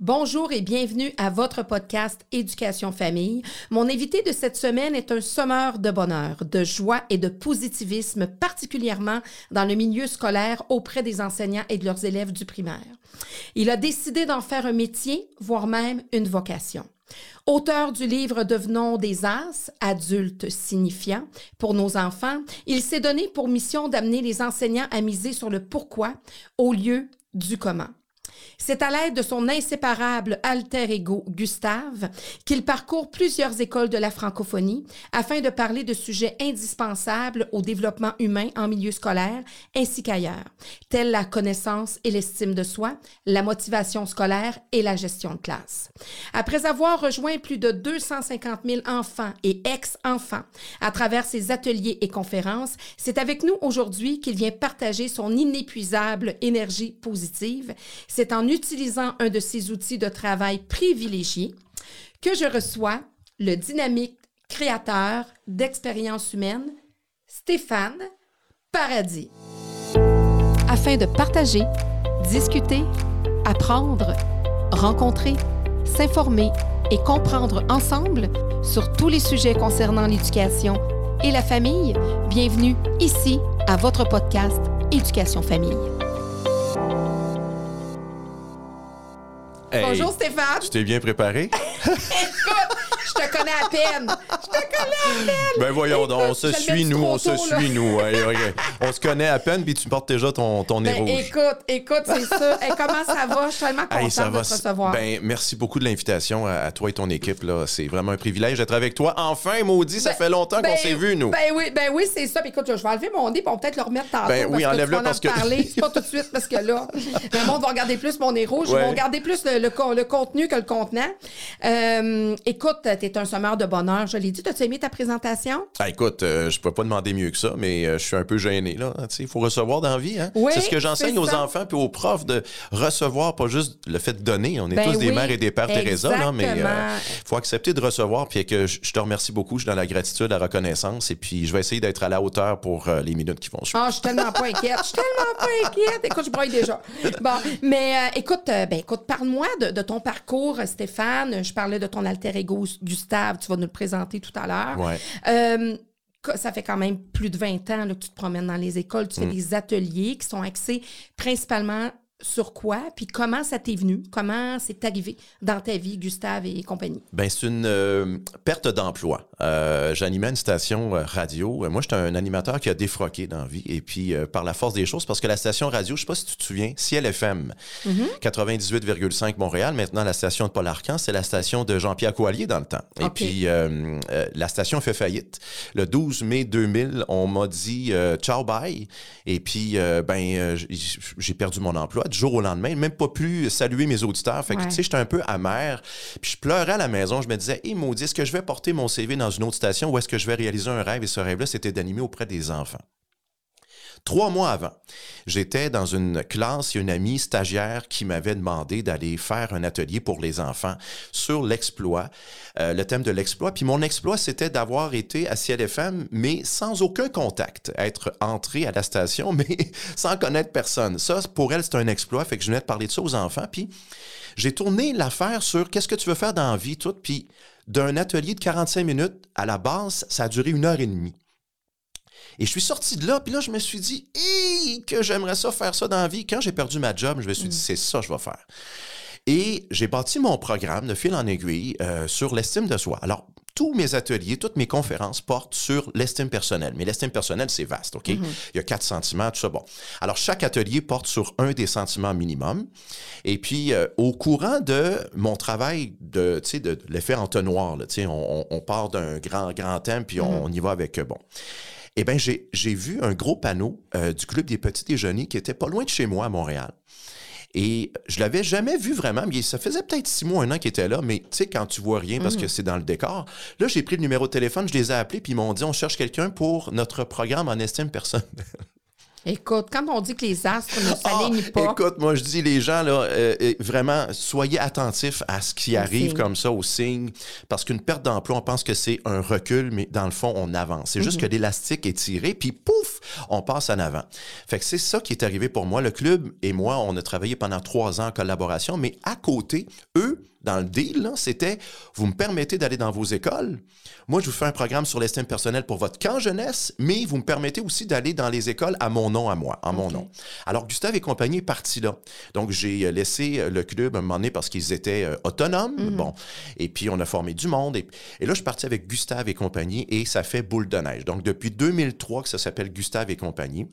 Bonjour et bienvenue à votre podcast Éducation Famille. Mon invité de cette semaine est un sommeur de bonheur, de joie et de positivisme, particulièrement dans le milieu scolaire auprès des enseignants et de leurs élèves du primaire. Il a décidé d'en faire un métier, voire même une vocation. Auteur du livre Devenons des As, adultes signifiant, pour nos enfants, il s'est donné pour mission d'amener les enseignants à miser sur le pourquoi au lieu du comment. C'est à l'aide de son inséparable alter ego Gustave qu'il parcourt plusieurs écoles de la francophonie afin de parler de sujets indispensables au développement humain en milieu scolaire ainsi qu'ailleurs, tels la connaissance et l'estime de soi, la motivation scolaire et la gestion de classe. Après avoir rejoint plus de 250 000 enfants et ex-enfants à travers ses ateliers et conférences, c'est avec nous aujourd'hui qu'il vient partager son inépuisable énergie positive. C'est en utilisant un de ces outils de travail privilégiés que je reçois le dynamique créateur d'expériences humaines, Stéphane Paradis. Afin de partager, discuter, apprendre, rencontrer, s'informer et comprendre ensemble sur tous les sujets concernant l'éducation et la famille, bienvenue ici à votre podcast Éducation Famille. Bonjour Stéphane. Tu t'es bien préparé? Écoute, je te connais à peine. Je te connais à peine. Ben voyons donc, on se suit, nous, on se suit, nous. On se connaît à peine, puis tu portes déjà ton, ton nez ben, rouge. Écoute, écoute, c'est ça. comment ça va? Je suis tellement contente de te recevoir. Ben, merci beaucoup de l'invitation à, toi et ton équipe. Là. C'est vraiment un privilège d'être avec toi. Enfin, maudit, ça ben, fait longtemps qu'on ben, s'est vus, nous. Ben oui, ben oui, c'est ça. Puis écoute, je vais enlever mon nez, pour peut-être le remettre tantôt. Ben oui, enlève-le parce que... parler. C'est pas tout de suite, parce que là, le monde va regarder plus mon nez rouge. Ils vont regarder plus le, le, contenu que le contenant. Euh, écoute, t'es un sommeur de bonheur, je l'ai dit. T'as-tu aimé ta présentation? Ah, écoute, euh, je peux pas demander mieux que ça, mais euh, je suis un peu gêné. là. Il faut recevoir dans la vie. Hein? c'est ce que j'enseigne aux enfants puis aux profs de recevoir, pas juste le fait de donner. On est ben tous des mères et des pères Teresa, là, mais il faut accepter de recevoir. Puis que je, te remercie beaucoup. Je suis dans la gratitude, la reconnaissance. Et puis, je vais essayer d'être à la hauteur pour les minutes qui vont suivre. Ah, je suis tellement pas inquiète. Je suis tellement pas inquiète. Écoute, je broye déjà. Bon, mais écoute, ben, écoute, parle-moi de, de, ton parcours, Stéphane. Je parlais de ton alter ego, Gustave. Tu vas nous le présenter tout à l'heure. Euh, ça fait quand même plus de 20 ans que tu te promènes dans les écoles, tu fais mm. des ateliers qui sont axés principalement sur quoi, puis comment ça t'est venu, comment c'est arrivé dans ta vie, Gustave et compagnie? Ben c'est une euh, perte d'emploi. Euh, j'animais une station euh, radio. Moi, j'étais un animateur qui a défroqué dans la vie, et puis par la force des choses, parce que la station radio, je sais pas si tu te souviens, Ciel FM, 98,5 Montréal. Maintenant, la station de Paul Arcan, c'est la station de Jean-Pierre Coallier dans le temps. Et puis la station fait faillite. Le 12 mai 2000, on m'a dit ciao bye, et puis ben j'ai perdu mon emploi du jour au lendemain, même pas pu saluer mes auditeurs. Fait que, tu sais, j'étais un peu amer. Puis je pleurais à la maison. Je me disais, hé, maudit, est-ce que je vais porter mon CV dans une autre station ou est-ce que je vais réaliser un rêve? Et ce rêve-là, c'était d'animer auprès des enfants. Trois mois avant, j'étais dans une classe, il y a une amie stagiaire qui m'avait demandé d'aller faire un atelier pour les enfants sur l'exploit, euh, le thème de l'exploit. Puis mon exploit, c'était d'avoir été à CLFM, mais sans aucun contact, être entré à la station, mais sans connaître personne. Ça, pour elle, c'est un exploit. Fait que je venais de parler de ça aux enfants. Puis j'ai tourné l'affaire sur qu'est-ce que tu veux faire dans la vie, tout. Puis d'un atelier de 45 minutes, à la base, ça a duré une heure et demie. Et je suis sorti de là, puis là, je me suis dit, que j'aimerais ça faire ça dans la vie. Quand j'ai perdu ma job, je me suis dit, mm. c'est ça que je vais faire. Et j'ai bâti mon programme de fil en aiguille euh, sur l'estime de soi. Alors, tous mes ateliers, toutes mes conférences portent sur l'estime personnelle. Mais l'estime personnelle, c'est vaste, OK? Mm-hmm. Il y a quatre sentiments, tout ça. Bon. Alors, chaque atelier porte sur un des sentiments minimum. Et puis, euh, au courant de mon travail de, de l'effet entonnoir, là, on, on part d'un grand, grand thème, puis on, mm-hmm. y va avec, euh, bon eh bien, j'ai vu un gros panneau euh, du Club des petits déjeuners qui était pas loin de chez moi à Montréal. Et je l'avais jamais vu vraiment, mais ça faisait peut-être six mois, un an qu'il était là, mais tu sais, quand tu vois rien parce que mhm. c'est dans le décor, là, j'ai pris le numéro de téléphone, je les ai appelés, puis ils m'ont dit, on cherche quelqu'un pour notre programme en estime personnelle. Écoute, quand on dit que les astres ne Ah, s'alignent pas, Écoute, moi, je dis les gens, là, euh, euh, vraiment, soyez attentifs à ce qui arrive comme ça, aux signes. Parce qu'une perte d'emploi, on pense que c'est un recul, mais dans le fond, on avance. C'est Mhm. juste que l'élastique est tiré, puis pouf, on passe en avant. Fait que c'est ça qui est arrivé pour moi. Le club et moi, on a travaillé pendant trois ans en collaboration, mais à côté, eux, dans le deal, c'était vous me permettez d'aller dans vos écoles. Moi, je vous fais un programme sur l'estime personnelle pour votre camp jeunesse, mais vous me permettez aussi d'aller dans les écoles à mon nom, à moi, en mon Ok. nom. Alors, Gustave et compagnie est parti là. Donc, j'ai euh, laissé euh, le club à un moment donné parce qu'ils étaient euh, autonomes. Bon. Et puis, on a formé du monde. Et, et là, je suis parti avec Gustave et compagnie et ça fait boule de neige. Donc, depuis 2003 que ça s'appelle Gustave et compagnie.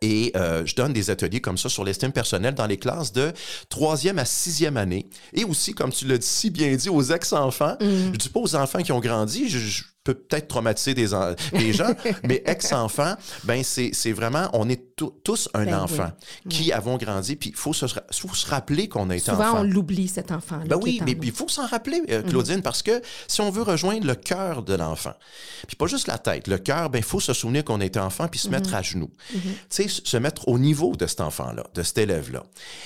Et euh, je donne des ateliers comme ça sur l'estime personnelle dans les classes de troisième à sixième année. Et aussi, comme tu l'as si bien dit, aux ex-enfants. Je dis pas aux enfants qui ont grandi, je, je peux peut-être traumatiser des, en- des gens, mais ex-enfants, ben c'est vraiment, on est tou- tous un Ben enfant qui avons grandi. Puis il faut se, faut se rappeler qu'on a été souvent enfant. on l'oublie, cet enfant-là. Ben oui, mais il faut s'en rappeler, euh, Claudine, parce que si on veut rejoindre le cœur de l'enfant, puis pas juste la tête, le cœur, ben il faut se souvenir qu'on était enfant puis se mettre à genoux. Tu sais, se mettre au niveau de cet enfant-là, de cet élève-là.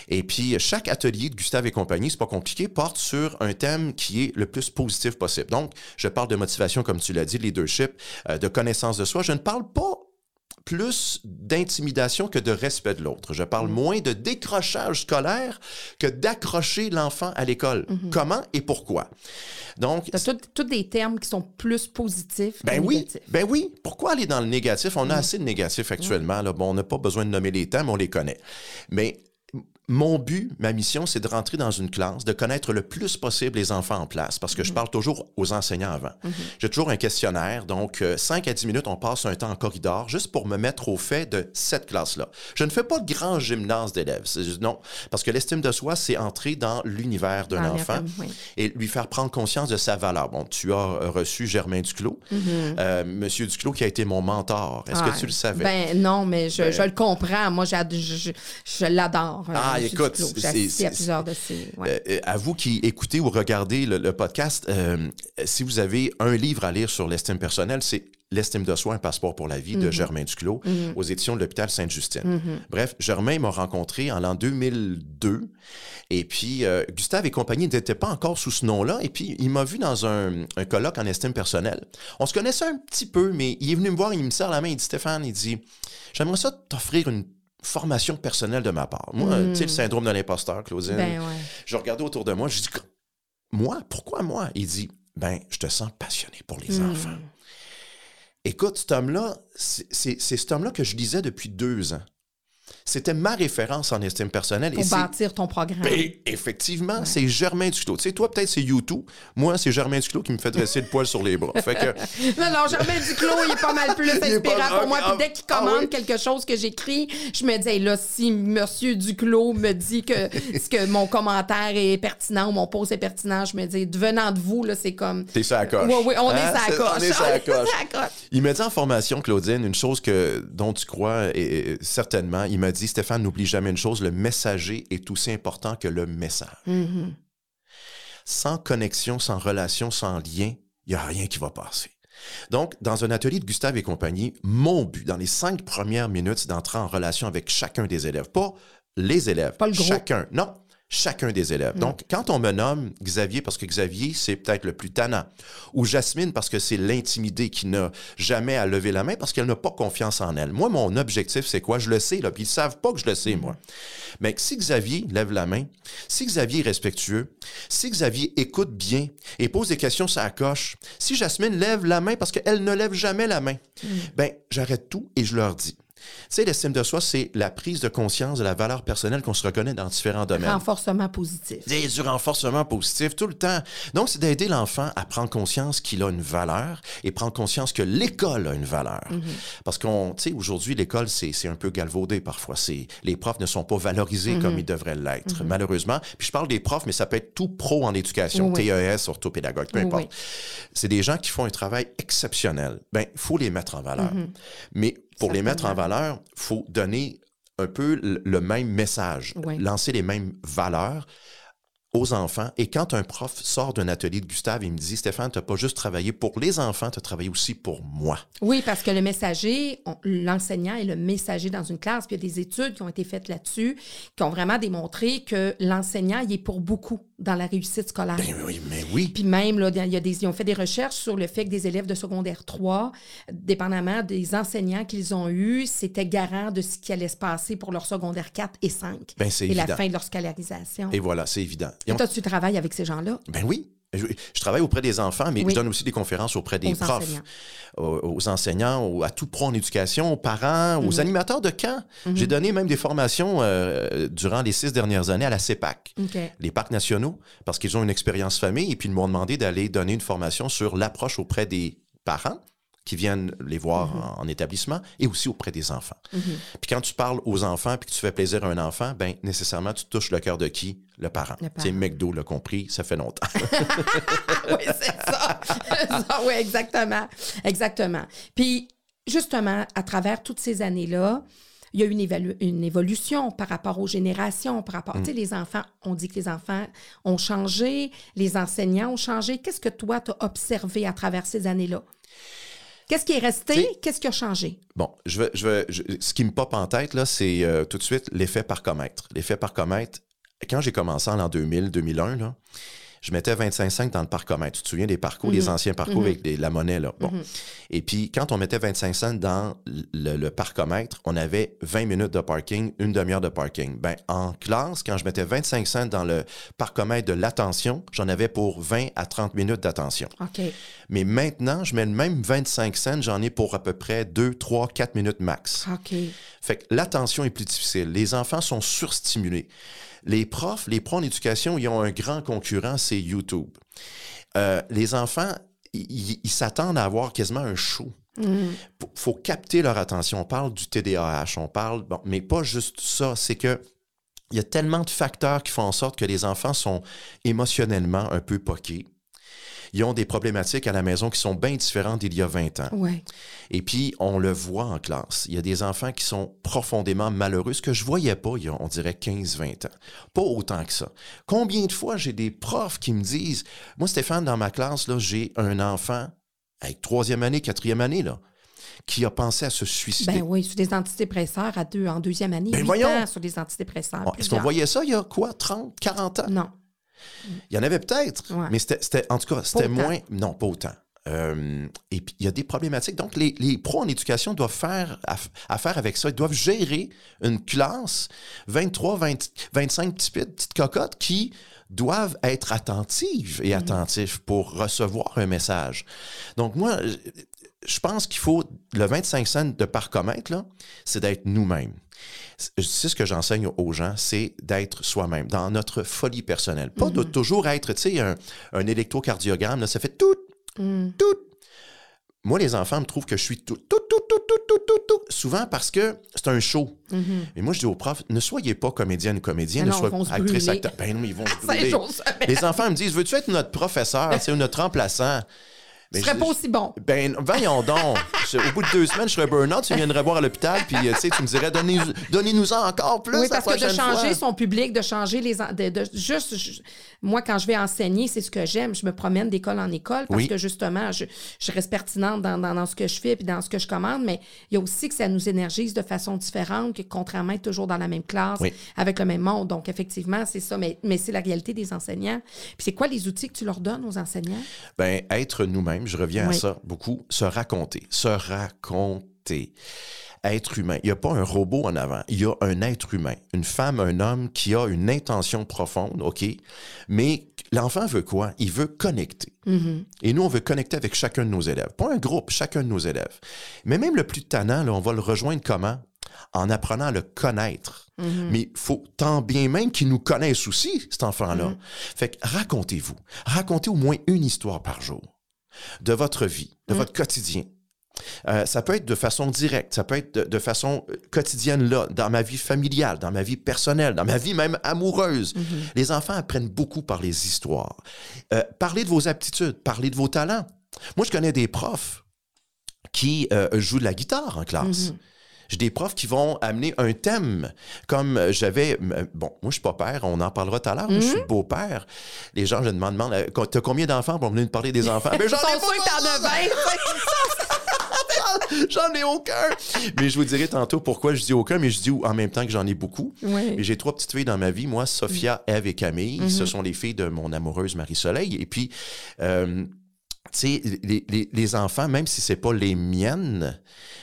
Et puis chaque atelier de Gustave et compagnie, c'est pas compliqué, porte sur un thème qui est le plus positif possible. Donc, je parle de motivation, comme tu l'as dit, leadership, euh, de connaissance de soi. Je ne parle pas plus d'intimidation que de respect de l'autre. Je parle moins de décrochage scolaire que d'accrocher l'enfant à l'école. Comment et pourquoi? Donc, tous des termes qui sont plus positifs que ben oui, négatifs. ben oui. Pourquoi aller dans le négatif? On a assez de négatifs actuellement. Là. Bon, on n'a pas besoin de nommer les thèmes, on les connaît. Mais mon but, ma mission, c'est de rentrer dans une classe, de connaître le plus possible les enfants en place, parce que je parle toujours aux enseignants avant. J'ai toujours un questionnaire, donc euh, 5 à 10 minutes, on passe un temps en corridor, juste pour me mettre au fait de cette classe-là. Je ne fais pas de grand gymnase d'élèves. Non, parce que l'estime de soi, c'est entrer dans l'univers d'un enfant oui. et lui faire prendre conscience de sa valeur. Bon, tu as euh, reçu Germain Duclos, euh, Monsieur Duclos qui a été mon mentor. Est-ce. Ah, que tu le savais? Ben non, mais je, je le comprends. Moi, je, l'adore. euh, Ah, écoute, c'est- à plusieurs de ouais. Euh, euh, à vous qui écoutez ou regardez le, le podcast, euh, si vous avez un livre à lire sur l'estime personnelle, c'est L'estime de soi, un passeport pour la vie de Germain Duclos aux éditions de l'hôpital Sainte-Justine. Bref, Germain m'a rencontré en l'an 2002 et puis euh, Gustave et compagnie n'étaient pas encore sous ce nom-là et puis il m'a vu dans un, un colloque en estime personnelle. On se connaissait un petit peu, mais il est venu me voir, il me serre la main, il dit Stéphane, il dit J'aimerais ça t'offrir une formation personnelle de ma part. Moi, tu sais, le syndrome de l'imposteur, Claudine. Ben ouais. Je regardais autour de moi, je dis Moi, pourquoi moi? Il dit Ben, je te sens passionné pour les Hmm. enfants. Écoute, cet homme-là, c'est cet homme-là que je lisais depuis deux ans. C'était ma référence en estime personnelle. Pour et bâtir ton programme. ben, effectivement, c'est Germain Duclos. Tu sais, toi, peut-être c'est YouTube. Moi, c'est Germain Duclos qui me fait dresser le poil sur les bras. Fait que, Non, non, Germain Duclos, il est pas mal plus inspirant pas- pour moi. ah, Puis dès qu'il ah commande oui? quelque chose que j'écris, je me dis, hey, là, si Monsieur Duclos me dit que, que mon commentaire est pertinent ou mon post est pertinent, je me dis, venant de vous, là, c'est comme. t'es ça à coche. Oui, oui, on Hein? est ça C'est- coche. On est ça à coche. Il m'a dit en formation, Claudine, une chose que, dont tu crois et, et certainement. Il m'a dit, Stéphane, n'oublie jamais une chose, le messager est aussi important que le message. Mm-hmm. Sans connexion, sans relation, sans lien, il n'y a rien qui va passer. Donc, dans un atelier de Gustave et compagnie, mon but, dans les cinq premières minutes, c'est d'entrer en relation avec chacun des élèves. Pas les élèves, Pas le groupe. chacun. Non, chacun des élèves. Donc, quand on me nomme Xavier, parce que Xavier, c'est peut-être le plus tannant, ou Jasmine, parce que c'est l'intimidé qui n'a jamais à lever la main, parce qu'elle n'a pas confiance en elle. Moi, mon objectif, c'est quoi? Je le sais, là, puis ils ne savent pas que je le sais, moi. Mais si Xavier lève la main, si Xavier est respectueux, si Xavier écoute bien et pose des questions sur la coche, si Jasmine lève la main parce qu'elle ne lève jamais la main, ben j'arrête tout et je leur dis. Tu sais, l'estime de soi, c'est la prise de conscience de la valeur personnelle qu'on se reconnaît dans différents domaines. Renforcement positif. Du renforcement positif tout le temps. Donc, c'est d'aider l'enfant à prendre conscience qu'il a une valeur et prendre conscience que l'école a une valeur. Parce qu'on, tu sais, aujourd'hui, l'école, c'est un peu galvaudé parfois. Les profs ne sont pas valorisés comme ils devraient l'être, malheureusement. Puis je parle des profs, mais ça peut être tout pro en éducation, Oui. TES, orthopédagogue, peu Oui. importe. C'est des gens qui font un travail exceptionnel. Ben, il faut les mettre en valeur. Mais pour les mettre en valeur, il faut donner un peu le, même message, Oui. lancer les mêmes valeurs aux enfants. Et quand un prof sort d'un atelier de Gustave, il me dit, Stéphane, tu n'as pas juste travaillé pour les enfants, tu as travaillé aussi pour moi. Oui, parce que le messager, l'enseignant est le messager dans une classe. Puis il y a des études qui ont été faites là-dessus qui ont vraiment démontré que l'enseignant, il est pour beaucoup dans la réussite scolaire. Ben oui, mais oui. Puis même, là, y a des, ils ont fait des recherches sur le fait que des élèves de secondaire 3, dépendamment des enseignants qu'ils ont eus, c'était garant de ce qui allait se passer pour leur secondaire 4 et 5. Ben, c'est et évident. la fin de leur scolarisation. Et voilà, c'est évident. Et toi, tu travailles avec ces gens-là? Ben oui. Je, je travaille auprès des enfants, mais Oui. je donne aussi des conférences auprès des Aux profs, enseignants. aux, aux enseignants, aux- à tout pro en éducation, aux parents, Mhm. aux animateurs de camps. J'ai donné même des formations euh, durant les six dernières années à la CEPAC, les parcs nationaux, parce qu'ils ont une expérience famille, et puis ils m'ont demandé d'aller donner une formation sur l'approche auprès des parents qui viennent les voir Mhm. en, en établissement et aussi auprès des enfants. Puis quand tu parles aux enfants puis que tu fais plaisir à un enfant, ben nécessairement tu touches le cœur de qui? Le parent. C'est. McDo l'a compris, ça fait longtemps. oui, c'est ça. Ça, oui, exactement. Exactement. Puis, justement, à travers toutes ces années-là, il y a eu une, évalu- une évolution par rapport aux générations, par rapport, tu sais, les enfants, on dit que les enfants ont changé, les enseignants ont changé. Qu'est-ce que toi, tu as observé à travers ces années-là? Qu'est-ce qui est resté? Qu'est-ce qui a changé? Bon, je je- ce qui me pop en tête, là, c'est euh, tout de suite l'effet parcomètre. L'effet parcomètre, quand j'ai commencé en l'an 2000, 2001, là, je mettais 25,5 dans le parcomètre. Tu te souviens des parcours, les anciens parcours avec les- la monnaie, là. Bon. Et puis, quand on mettait 25 cents dans le, le parcomètre, on avait 20 minutes de parking, une demi-heure de parking. Ben, en classe, quand je mettais 25 cents dans le parcomètre de l'attention, j'en avais pour 20 à 30 minutes d'attention. OK. Mais maintenant, je mets le même 25 cents, j'en ai pour à peu près 2, 3, 4 minutes max. OK. Fait que l'attention est plus difficile. Les enfants sont surstimulés. Les profs, les pros en éducation, ils ont un grand concurrent, c'est YouTube. Euh, les enfants, ils s'attendent à avoir quasiment un show. Il faut capter leur attention. On parle du TDAH, on parle, bon, mais pas juste ça, c'est que il y a tellement de facteurs qui font en sorte que les enfants sont émotionnellement un peu poqués. Ils ont des problématiques à la maison qui sont bien différentes d'il y a 20 ans. Ouais. Et puis, on le voit en classe. Il y a des enfants qui sont profondément malheureux, ce que je voyais pas il y a, on dirait, 15-20 ans. Pas autant que ça. Combien de fois j'ai des profs qui me disent, moi, Stéphane, dans ma classe, là, j'ai un enfant avec troisième année, quatrième année, là, qui a pensé à se suicider. Ben oui, sur des antidépresseurs à deux, en deuxième année. Ben voyons! sur des antidépresseurs. Est-ce qu'on voyait ça il y a quoi, 30, 40 ans? Non. Il y en avait peut-être, Ouais. mais c'était, en tout cas, c'était moins. Non, pas autant. Euh, et puis, il y a des problématiques. Donc, les, les pros en éducation doivent faire aff- affaire avec ça. Ils doivent gérer une classe, 23, 20, 25 petits pits- petites cocottes qui doivent être attentives et attentifs pour recevoir un message. Donc, moi, je- pense qu'il faut, le 25 cents de parcomètre, là, c'est d'être nous-mêmes. C'est c'est ce que j'enseigne aux gens, c'est d'être soi-même, dans notre folie personnelle. Pas de toujours être, tu sais, un, un électrocardiogramme, là, ça fait tout, tout. Moi, les enfants me trouvent que je suis tout, tout, tout, tout, tout, tout, tout, tout. Souvent parce que c'est un show. Et moi, je dis aux profs, ne soyez pas comédienne ou comédien, ne soyez actrice, acteur. Ben non, ils vont se brûler. Les enfants me disent, veux-tu être notre professeur, ou notre remplaçant? Ce Mais serait je- pas aussi bon. ben, voyons donc. Je- Au bout de deux semaines, je serais burn-out, tu viendrais voir à l'hôpital, puis euh, tu sais, tu me dirais, Donnez- donnez-nous-en encore plus. Oui, la parce que de changer fois. son public, de changer les. De, de- juste, je- moi, quand je vais enseigner, c'est ce que j'aime. Je me promène d'école en école parce Oui. que justement, je, je reste pertinente dans, dans, dans ce que je fais puis dans ce que je commande, mais il y a aussi que ça nous énergise de façon différente, que contrairement à être toujours dans la même classe, Oui. avec le même monde. Donc, effectivement, c'est ça, mais, mais c'est la réalité des enseignants. Puis c'est quoi les outils que tu leur donnes aux enseignants? Ben, être nous-mêmes, je reviens à ça beaucoup. Se raconter. Se raconter. Être humain. Il n'y a pas un robot en avant. Il y a un être humain. Une femme, un homme qui a une intention profonde, OK? Mais l'enfant veut quoi? Il veut connecter. Et nous, on veut connecter avec chacun de nos élèves. Pas un groupe, chacun de nos élèves. Mais même le plus tannant, là, on va le rejoindre comment? En apprenant à le connaître. Mais il faut tant bien même qu'il nous connaisse aussi, cet enfant-là. Fait que racontez-vous. Racontez au moins une histoire par jour de votre vie, de votre quotidien. Euh, ça peut être de façon directe, ça peut être de, de façon euh, quotidienne là, dans ma vie familiale, dans ma vie personnelle, dans ma vie même amoureuse. Les enfants apprennent beaucoup par les histoires. Euh, parlez de vos aptitudes, parlez de vos talents. Moi, je connais des profs qui euh, jouent de la guitare en classe. J'ai des profs qui vont amener un thème. Comme euh, j'avais. euh, Bon, moi, je suis pas père, on en parlera tout à l'heure. Moi, Je suis beau-père. Les gens, je demande, demande euh, t'as combien d'enfants pour venir nous parler des enfants? Ben, j'en ai pas! 20. J'en ai aucun. Mais je vous dirai tantôt pourquoi je dis aucun, mais je dis en même temps que j'en ai beaucoup. Oui. J'ai trois petites filles dans ma vie. Moi, Sophia, Eve et Camille. Ce sont les filles de mon amoureuse Marie-Soleil. Et puis, euh, sais, les, les- les enfants, même si c'est pas les miennes,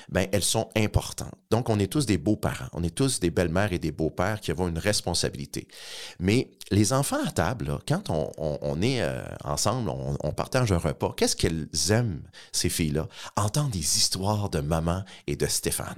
ben elles sont importantes. Donc, on est tous des beaux-parents. On est tous des belles-mères et des beaux-pères qui avons une responsabilité. Mais les enfants à table, là, quand on, on- on est euh, ensemble, on, on partage un repas, qu'est-ce qu'elles aiment, ces filles-là? Entendre des histoires de maman et de Stéphane.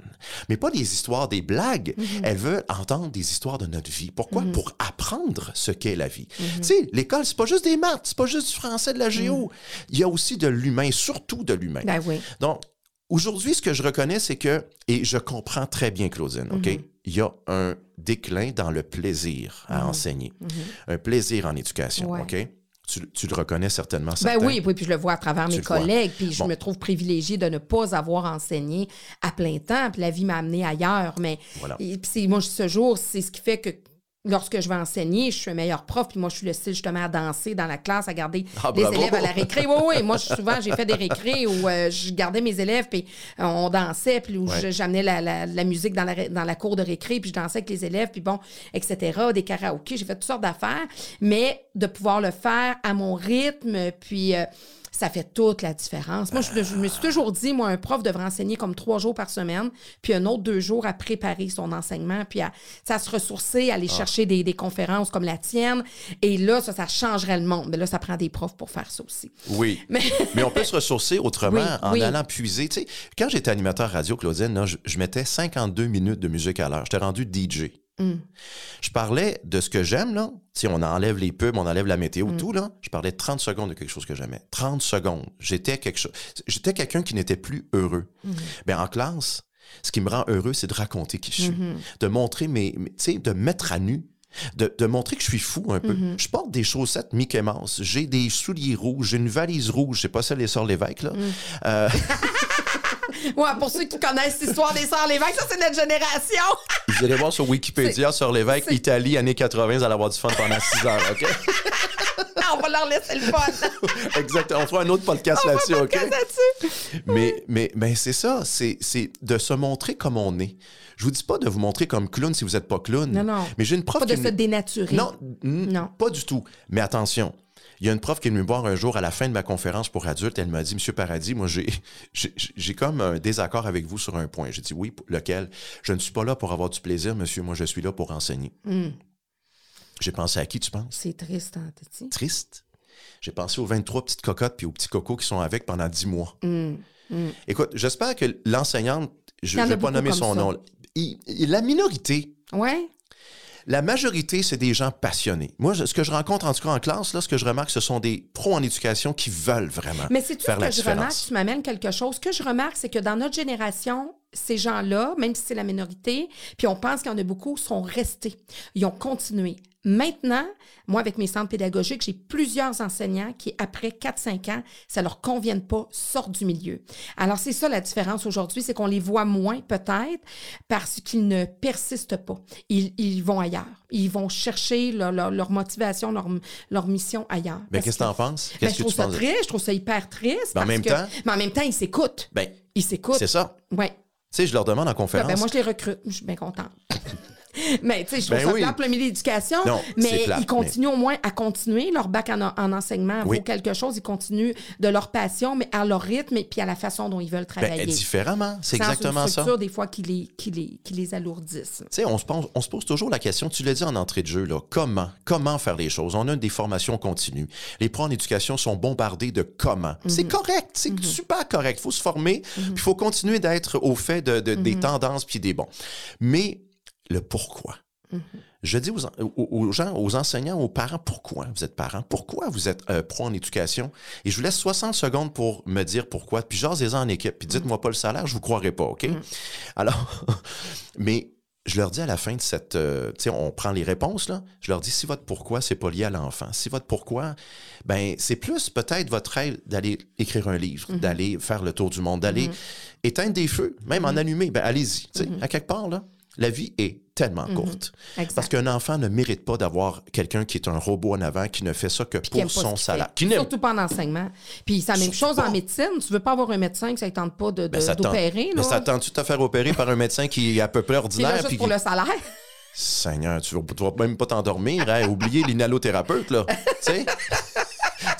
Mais pas des histoires, des blagues. Elles veulent entendre des histoires de notre vie. Pourquoi? Pour apprendre ce qu'est la vie. Tu sais, l'école, c'est pas juste des maths, c'est pas juste du français, de la géo. Il y a aussi de l'humain, surtout de l'humain. Ben oui. Donc, aujourd'hui, ce que je reconnais, c'est que, et je comprends très bien, Claudine, OK? Mhm. Il y a un déclin dans le plaisir à enseigner, un plaisir en éducation, Mhm. Ouais. OK? Tu, tu le reconnais certainement, Ben certain? oui, oui, puis je le vois à travers Tu mes collègues, puis je Bon. me trouve privilégiée de ne pas avoir enseigné à plein temps, puis la vie m'a amenée ailleurs. Mais Voilà. et moi, ce jour, c'est ce qui fait que lorsque je vais enseigner, je suis un meilleur prof, puis moi, je suis le style justement à danser dans la classe, à garder Ah, les élèves à la récré. Oui, oui, moi, souvent, j'ai fait des récrés où euh, je gardais mes élèves, puis euh, on dansait, puis où Ouais. j'amenais la, la- la musique dans la, dans la cour de récré, puis je dansais avec les élèves, puis bon, etc., des karaokés, j'ai fait toutes sortes d'affaires, mais de pouvoir le faire à mon rythme, puis... euh, ça fait toute la différence. Moi, je, je me suis toujours dit, moi, un prof devrait enseigner comme trois jours par semaine, puis un autre deux jours à préparer son enseignement, puis à, se ressourcer, à aller chercher des, des conférences comme la tienne. Et là, ça, ça changerait le monde. Mais là, ça prend des profs pour faire ça aussi. Oui. Mais- Mais on peut se ressourcer autrement Oui, en oui. allant puiser. Tu sais, quand j'étais animateur radio, Claudine, là, je, je mettais 52 minutes de musique à l'heure. J'étais rendu DJ. Mm. Je parlais de ce que j'aime, là. Si on enlève les pubs, on enlève la météo, Mm. tout, là. Je parlais 30 secondes de quelque chose que j'aimais. 30 secondes. J'étais quelque chose. J'étais quelqu'un qui n'était plus heureux. Mm. Ben, en classe, ce qui me rend heureux, c'est de raconter qui je suis. Mm-hmm. De montrer mes, mes- tu sais, de mettre à nu. De, de montrer que je suis fou un peu. Mm-hmm. Je porte des chaussettes Mickey Mouse. J'ai des souliers rouges. J'ai une valise rouge. C'est pas celle des Sœurs Lévesque, là. Mm. Euh, Ouais, pour ceux qui connaissent l'histoire des Sœurs Lévesque, ça, c'est notre génération. vous allez voir sur Wikipédia, Sœurs Lévesque, Italie, années 80, vous allez avoir du fun pendant 6 heures, OK? On va leur laisser le fun. Exactement. On fera un autre podcast là-dessus, OK? là-dessus. Mais, mais, mais c'est ça, c'est, c'est de se montrer comme on est. Je vous dis pas de vous montrer comme clown si vous n'êtes pas clown. Non, non. Mais j'ai une prof Pas de se dénaturer. Non, Non. pas du tout. Mais attention, il y a une prof qui est venue me voir un jour à la fin de ma conférence pour adultes. Elle m'a dit, Monsieur Paradis, moi, j'ai, comme un désaccord avec vous sur un point. J'ai dit, oui, lequel? Je ne suis pas là pour avoir du plaisir, monsieur. Moi, je suis là pour enseigner. Mm. J'ai pensé à qui, tu penses? C'est triste, hein, Tati? Triste? J'ai pensé aux 23 petites cocottes puis aux petits cocos qui sont avec pendant 10 mois. Mm. Écoute, j'espère que l'enseignante, je ne vais pas nommer son ça. nom, il- il- la minorité, Ouais. La majorité, c'est des gens passionnés. Moi, ce que je rencontre en tout cas en classe, là, ce que je remarque, ce sont des pros en éducation qui veulent vraiment Mais c'est tout ce que je remarque, différence? tu m'amènes quelque chose? Ce que je remarque, c'est que dans notre génération, ces gens-là, même si c'est la minorité, puis on pense qu'il y en a beaucoup, sont restés. Ils ont continué. Maintenant, moi, avec mes centres pédagogiques, j'ai plusieurs enseignants qui, après 4-5 ans, ça leur convienne pas, sortent du milieu. Alors, c'est ça la différence aujourd'hui, c'est qu'on les voit moins, peut-être, parce qu'ils ne persistent pas. Ils, ils vont ailleurs. Ils vont chercher leur, leur- leur motivation, leur, leur mission ailleurs. Ben, Parce qu'est-ce que que- t'en penses? ben, Qu'est-ce je trouve tu ça penses? triste, je trouve ça hyper triste. Ben, en même que- temps- Mais en même temps, ils s'écoutent. Ben, Ils s'écoutent. c'est ça. Ouais. Tu sais, je leur demande en conférence. Ben, moi, je les recrute. Je suis bien contente. mais, tu sais, je trouve Ben ça oui. plate pour le milieu de l'éducation. Non, c'est Mais plate, ils continuent au moins à continuer. Leur bac en, en enseignement Oui. vaut quelque chose. Ils continuent de leur passion, mais à leur rythme et puis à la façon dont ils veulent Ben, travailler. différemment. C'est exactement une ça. structure, des fois, qui les, qui les, qui les alourdissent. Tu sais, on se, pose, on se pose toujours la question, tu l'as dit en entrée de jeu, là, comment, comment faire les choses? On a des formations continues. Les pros en éducation sont bombardés de comment. C'est Mhm. correct, c'est super correct. Il faut se former, puis il faut continuer d'être au fait de, de- Mhm. des tendances puis des bons. Mais le pourquoi. Mhm. Je dis aux, en- aux- aux gens, aux enseignants, aux parents, pourquoi vous êtes parents? Pourquoi vous êtes euh, pro en éducation? Et je vous laisse 60 secondes pour me dire pourquoi. Puis jasez-en en équipe. Puis dites-moi pas le salaire, je vous croirai pas, OK? Alors, mais je leur dis à la fin de cette... euh, tu sais, on prend les réponses, là. Je leur dis, si votre pourquoi, c'est pas lié à l'enfant. Si votre pourquoi, ben c'est plus peut-être votre rêve d'aller écrire un livre, d'aller faire le tour du monde, d'aller éteindre des feux, même en allumer. Ben allez-y. Tu sais, À quelque part, là, la vie est tellement courte. Exact. Parce qu'un enfant ne mérite pas d'avoir quelqu'un qui est un robot en avant, qui ne fait ça que qui pour son salaire. Qui Surtout pas en enseignement. Puis c'est la même chose en médecine. Tu veux pas avoir un médecin que ça ne tente pas de- de- Ben, ça tente- d'opérer. Ben, là. ça tente-tu de te faire opérer par un médecin qui est à peu près ordinaire? juste puis pour qui- le salaire. Seigneur, tu vas, tu vas même pas t'endormir, hein? oublier l'inhalothérapeute, là. tu sais?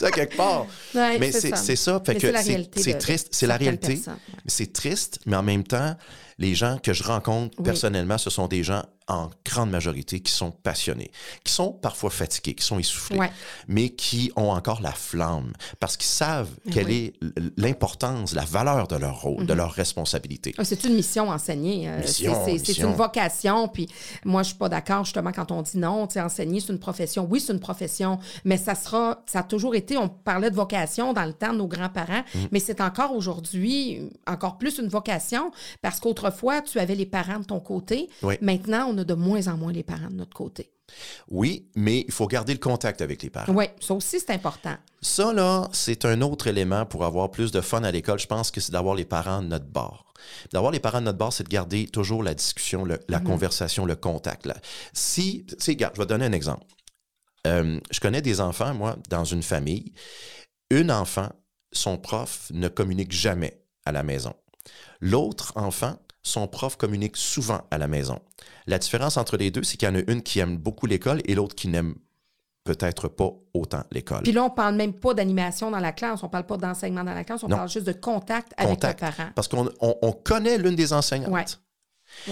À quelque part. Ouais, mais c'est ça. c'est ça. Fait Mais que c'est la c'est réalité c'est de- triste. de C'est la réalité. C'est triste, mais en même temps, les gens que je rencontre Oui. personnellement, ce sont des gens en grande majorité qui sont passionnés, qui sont parfois fatigués, qui sont essoufflés, Ouais. mais qui ont encore la flamme parce qu'ils savent quelle oui. est l'importance, la valeur de leur rôle, de leur responsabilité. Ah, C'est une mission enseigner. euh, c'est- une vocation. Puis moi, je suis pas d'accord justement quand on dit non. Enseigner, c'est une profession. Oui, c'est une profession, mais ça sera, ça a toujours été. On parlait de vocation dans le temps de nos grands-parents, Mm. mais c'est encore aujourd'hui encore plus une vocation parce qu'autrefois, tu avais les parents de ton côté. Oui. Maintenant, on a de moins en moins les parents de notre côté. Oui, mais il faut garder le contact avec les parents. Oui, ça aussi, c'est important. Ça, là, c'est un autre élément pour avoir plus de fun à l'école. Je pense que c'est d'avoir les parents de notre bord. D'avoir les parents de notre bord, c'est de garder toujours la discussion, le- la conversation, le contact. Là. Si, tu je vais donner un exemple. Euh, je connais des enfants, moi, dans une famille. Un enfant, son prof ne communique jamais à la maison. L'autre enfant, son prof communique souvent à la maison. La différence entre les deux, c'est qu'il y en a une qui aime beaucoup l'école et l'autre qui n'aime peut-être pas autant l'école. Puis là, on parle même pas d'animation dans la classe, on parle pas d'enseignement dans la classe, on Non. parle juste de contact, avec Contact. le parent. Parce qu'on on- on connaît l'une des enseignantes. Ouais.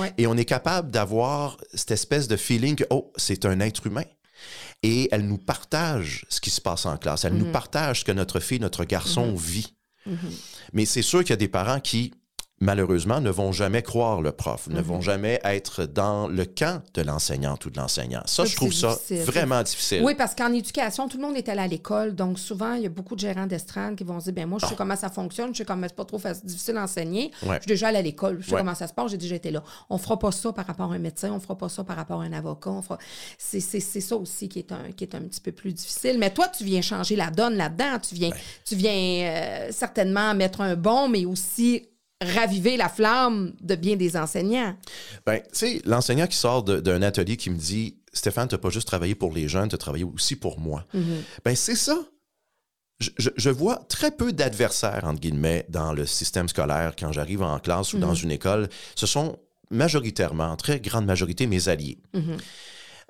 Ouais. Et on est capable d'avoir cette espèce de feeling que, oh, c'est un être humain. Et elle nous partage ce qui se passe en classe. Elle Mhm. nous partage ce que notre fille, notre garçon vit. Mais c'est sûr qu'il y a des parents qui, malheureusement, ne vont jamais croire le prof, Mhm. ne vont jamais être dans le camp de l'enseignante ou de l'enseignant. Ça, je trouve ça difficile. vraiment difficile. Oui, parce qu'en éducation, tout le monde est allé à l'école. Donc, souvent, il y a beaucoup de gérants d'estrade qui vont dire ben moi, je sais comment ça fonctionne, je sais comment c'est pas trop difficile à enseigner. Ah. Ouais. Je suis déjà allé à l'école, je sais Ouais. comment ça se passe, j'ai déjà été là. On fera pas ça par rapport à un médecin, on fera pas ça par rapport à un avocat. On fera... c'est, c'est, c'est ça aussi qui est, un, qui est un petit peu plus difficile. Mais toi, tu viens changer la donne là-dedans. Tu viens, tu viens euh, certainement mettre un bon, mais aussi raviver la flamme de bien des enseignants. Ben, tu sais, l'enseignant qui sort d'un atelier qui me dit Stéphane, tu n'as pas juste travaillé pour les jeunes, tu as travaillé aussi pour moi. Ben, c'est ça. Je, je- je vois très peu d'adversaires, entre guillemets, dans le système scolaire quand j'arrive en classe ou dans une école. Ce sont majoritairement, en très grande majorité, mes alliés.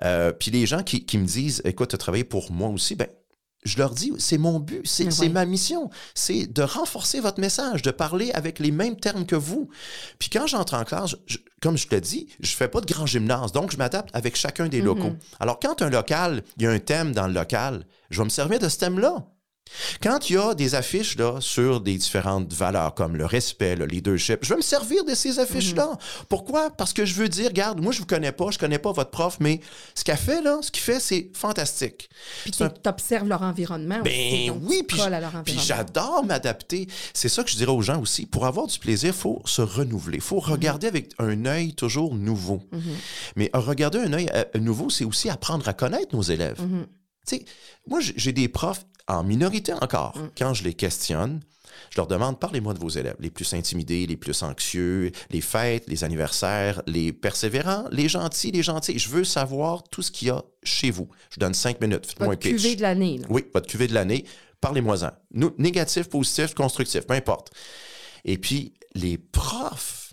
Euh, Puis les gens qui, qui me disent Écoute, tu as travaillé pour moi aussi, ben, je leur dis, c'est mon but, c'est ma mission, c'est de renforcer votre message, de parler avec les mêmes termes que vous. Puis quand j'entre en classe, je- comme je te dis, je fais pas de grand gymnase, donc je m'adapte avec chacun des locaux. Alors quand un local, il y a un thème dans le local, je vais me servir de ce thème-là. Quand il y a des affiches là, sur des différentes valeurs comme le respect, le leadership, je vais me servir de ces affiches-là. Pourquoi? Parce que je veux dire, regarde, moi je vous connais pas, je connais pas votre prof, mais ce qu'elle fait là, ce qu'il fait, c'est fantastique. Puis C'est un- tu observes leur environnement ben oui, tu puis j'adore m'adapter. C'est ça que je dirais aux gens aussi. Pour avoir du plaisir, il faut se renouveler. Il faut Mhm. regarder avec un œil toujours nouveau. Mais euh, regarder un œil euh, nouveau, c'est aussi apprendre à connaître nos élèves. Sais, moi, j'ai des profs en minorité encore. Mm. Quand je les questionne, je leur demande parlez-moi de vos élèves, les plus intimidés, les plus anxieux, les fêtes, les anniversaires, les persévérants, les gentils, les gentils. Je veux savoir tout ce qu'il y a chez vous. Je donne cinq minutes. Faites-moi un Votre pitch. cuvée de l'année. là. Oui, votre cuvée de l'année. Parlez-moi-en. Nous, Négatif, positif, constructif, peu importe. Et puis, les profs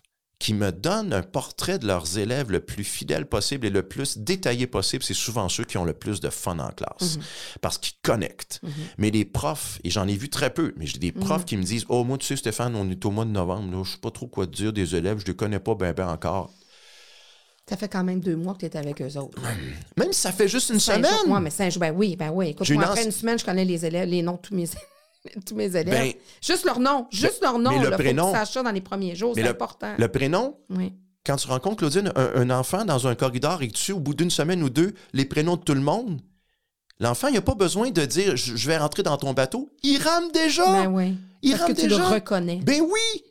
qui me donnent un portrait de leurs élèves le plus fidèle possible et le plus détaillé possible, c'est souvent ceux qui ont le plus de fun en classe parce qu'ils connectent. Mais les profs, et j'en ai vu très peu, mais j'ai des profs qui me disent Oh, moi, tu sais, Stéphane, on est au mois de novembre, là, je sais pas trop quoi te dire des élèves, je les connais pas bien encore. Ça fait quand même deux mois que tu es avec eux autres. Même si ça fait juste une semaine. Ouais, mais cinq jours. Ben oui, ben oui. Écoute, moi, une après une semaine, je connais les élèves, les noms de tous mes, tous mes élèves. Ben- juste leur nom. Juste leur nom. mais le là. Faut prénom- ça dans les premiers jours. C'est le- important. Le prénom, Oui. quand tu rencontres, Claudine, un, un enfant dans un corridor et que tu au bout d'une semaine ou deux, les prénoms de tout le monde, l'enfant, il n'a pas besoin de dire je, je vais rentrer dans ton bateau. Il rame déjà. Ben oui. Il Parce rame que tu le déjà. reconnais. Ben oui.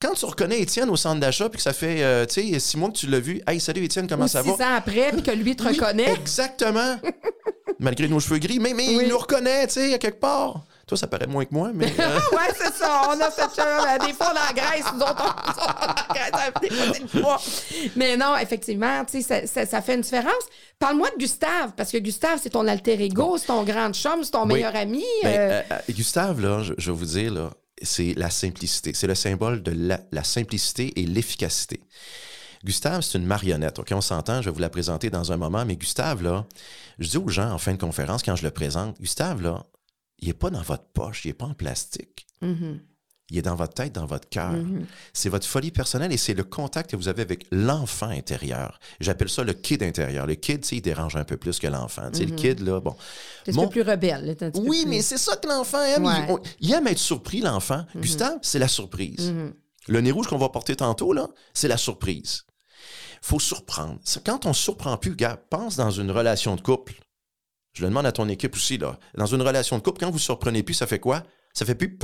Quand tu reconnais Étienne au centre d'achat, puis que ça fait, euh, tu sais, six mois que tu l'as vu, hey, salut Étienne, comment Ou ça six va? ans après, puis que lui te Oui, reconnaît. Exactement. Malgré nos cheveux gris, mais, mais Oui. il nous reconnaît, tu sais, à quelque part. Toi, ça paraît moins que moi, mais. euh, ouais, c'est ça. On a cette chose. Des fois, on la graisse, nous autres, on, des fois, poids. Mais non, effectivement, tu sais, ça, ça, ça fait une différence. Parle-moi de Gustave, parce que Gustave, c'est ton alter ego, c'est ton grand chum, c'est ton Oui. meilleur ami. Ben, euh, euh, euh, Gustave, là, je, je vais vous dire, là, c'est la simplicité. C'est le symbole de la, la simplicité et l'efficacité. Gustave, c'est une marionnette. OK, on s'entend, je vais vous la présenter dans un moment, mais Gustave, là, je dis aux gens en fin de conférence, quand je le présente, Gustave, là, il n'est pas dans votre poche, il n'est pas en plastique. mhm, Il est dans votre tête, dans votre cœur. mhm. C'est votre folie personnelle et c'est le contact que vous avez avec l'enfant intérieur. J'appelle ça le kid intérieur. Le kid, il dérange un peu plus que l'enfant. Tu sais, Le kid, là, bon. C'est Mon- plus rebelle. là, t'es un petit peu Oui, plus- mais c'est ça que l'enfant aime. Ouais. Il, on- il aime être surpris, l'enfant. Gustave, c'est la surprise. Le nez rouge qu'on va porter tantôt, là, c'est la surprise. faut surprendre. Quand on ne surprend plus, gars, pense dans une relation de couple. Je le demande à ton équipe aussi, là. Dans une relation de couple, quand vous ne surprenez plus, ça fait quoi? Ça fait plus.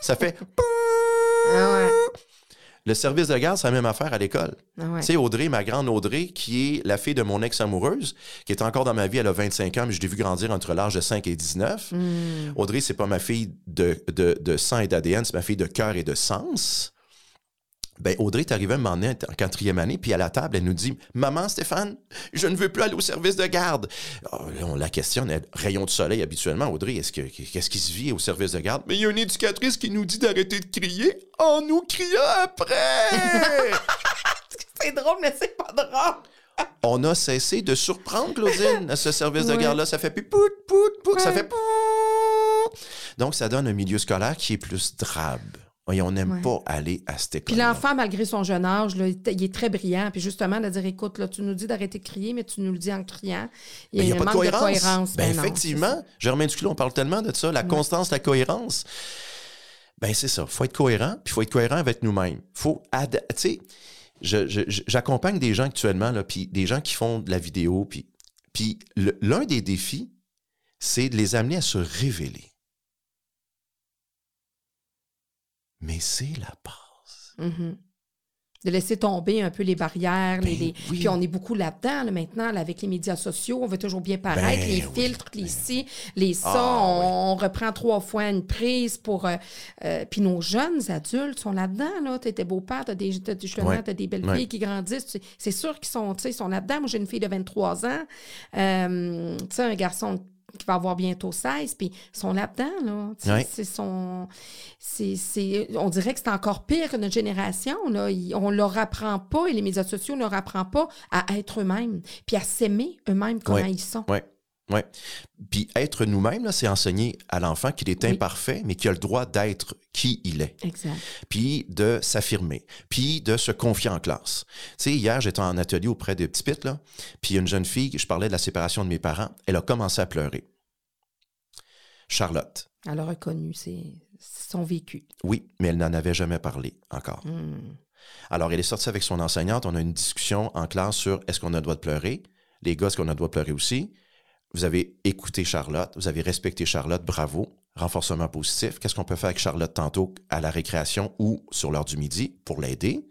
Ça fait. Ah. Le service de garde, c'est la même affaire à l'école. Ah ouais. Tu sais, Audrey, ma grande Audrey, qui est la fille de mon ex-amoureuse, qui est encore dans ma vie, elle a 25 ans, mais je l'ai vu grandir entre l'âge de 5 et 19. Hmm. Audrey, c'est pas ma fille de, de, de sang et d'ADN, c'est ma fille de cœur et de sens. Ben, Audrey est arrivée à un moment donné, en quatrième année, puis à la table, elle nous dit Maman, Stéphane, je ne veux plus aller au service de garde. Ah, là, on la questionne, elle, rayon de soleil habituellement. Audrey, est-ce que, qu'est-ce qui se vit au service de garde? Mais il y a une éducatrice qui nous dit d'arrêter de crier en nous criant après C'est drôle, mais c'est pas drôle. On a cessé de surprendre Claudine à ce service de garde-là. Ça fait pout, pout, pout, ça fait pout. Donc, ça donne un milieu scolaire qui est plus drabe. Et on n'aime Ouais. pas aller à cette école. Puis l'enfant, malgré son jeune âge, là, il est- il très brillant. Puis justement, de dire, écoute, là, tu nous dis d'arrêter de crier, mais tu nous le dis en criant. Il Ben, y a, il n'y a un pas de cohérence. de cohérence. Ben, Ben non, effectivement, Germain Duclos, on parle tellement de ça, la constance, la cohérence. Ben, c'est ça. faut être cohérent, puis il faut être cohérent avec nous-mêmes. faut ad- Tu sais, je- je- je- j'accompagne des gens actuellement, là, puis des gens qui font de la vidéo, puis, l'un des défis, c'est de les amener à se révéler. Mais c'est la base. Mhm. De laisser tomber un peu les barrières. les, Ben les- oui. Puis on est beaucoup là-dedans, là, maintenant, là, avec les médias sociaux. On veut toujours bien paraître. Ben les oui, filtres, les ci, les ça. Ah, on, oui. on reprend trois fois une prise pour. euh, euh, puis nos jeunes adultes sont là-dedans. Là. Tu étais beau-père, tu as des, t'as- justement, Ouais. t'as des belles Ouais. filles qui grandissent. C'est sûr qu'ils sont, sont là-dedans. Moi, j'ai une fille de 23 ans. Euh, tu sais, un garçon qui va avoir bientôt 16, puis ils sont là-dedans, là. Ouais. C'est son... c'est- c'est- on dirait que c'est encore pire que notre génération, là. Ils- on leur apprend pas, et les médias sociaux ne leur apprend pas à être eux-mêmes, puis à s'aimer eux-mêmes comme Ouais. ils sont. Oui. Oui. Puis être nous-mêmes, c'est enseigner à l'enfant qu'il est Oui. imparfait, mais qu'il a le droit d'être qui il est. Exact. puis de s'affirmer, puis de se confier en classe. Tu sais, hier, j'étais en atelier auprès des petits pits, là, puis une jeune fille, je parlais de la séparation de mes parents, elle a commencé à pleurer. Charlotte, Elle a reconnu son vécu. oui, mais elle n'en avait jamais parlé encore. Hmm. Alors, elle est sortie avec son enseignante, on a une discussion en classe sur est-ce qu'on a le droit de pleurer, les gars, est-ce qu'on a le droit de pleurer aussi? Vous avez écouté Charlotte, vous avez respecté Charlotte, bravo. Renforcement positif. Qu'est-ce qu'on peut faire avec Charlotte tantôt à la récréation ou sur l'heure du midi pour l'aider?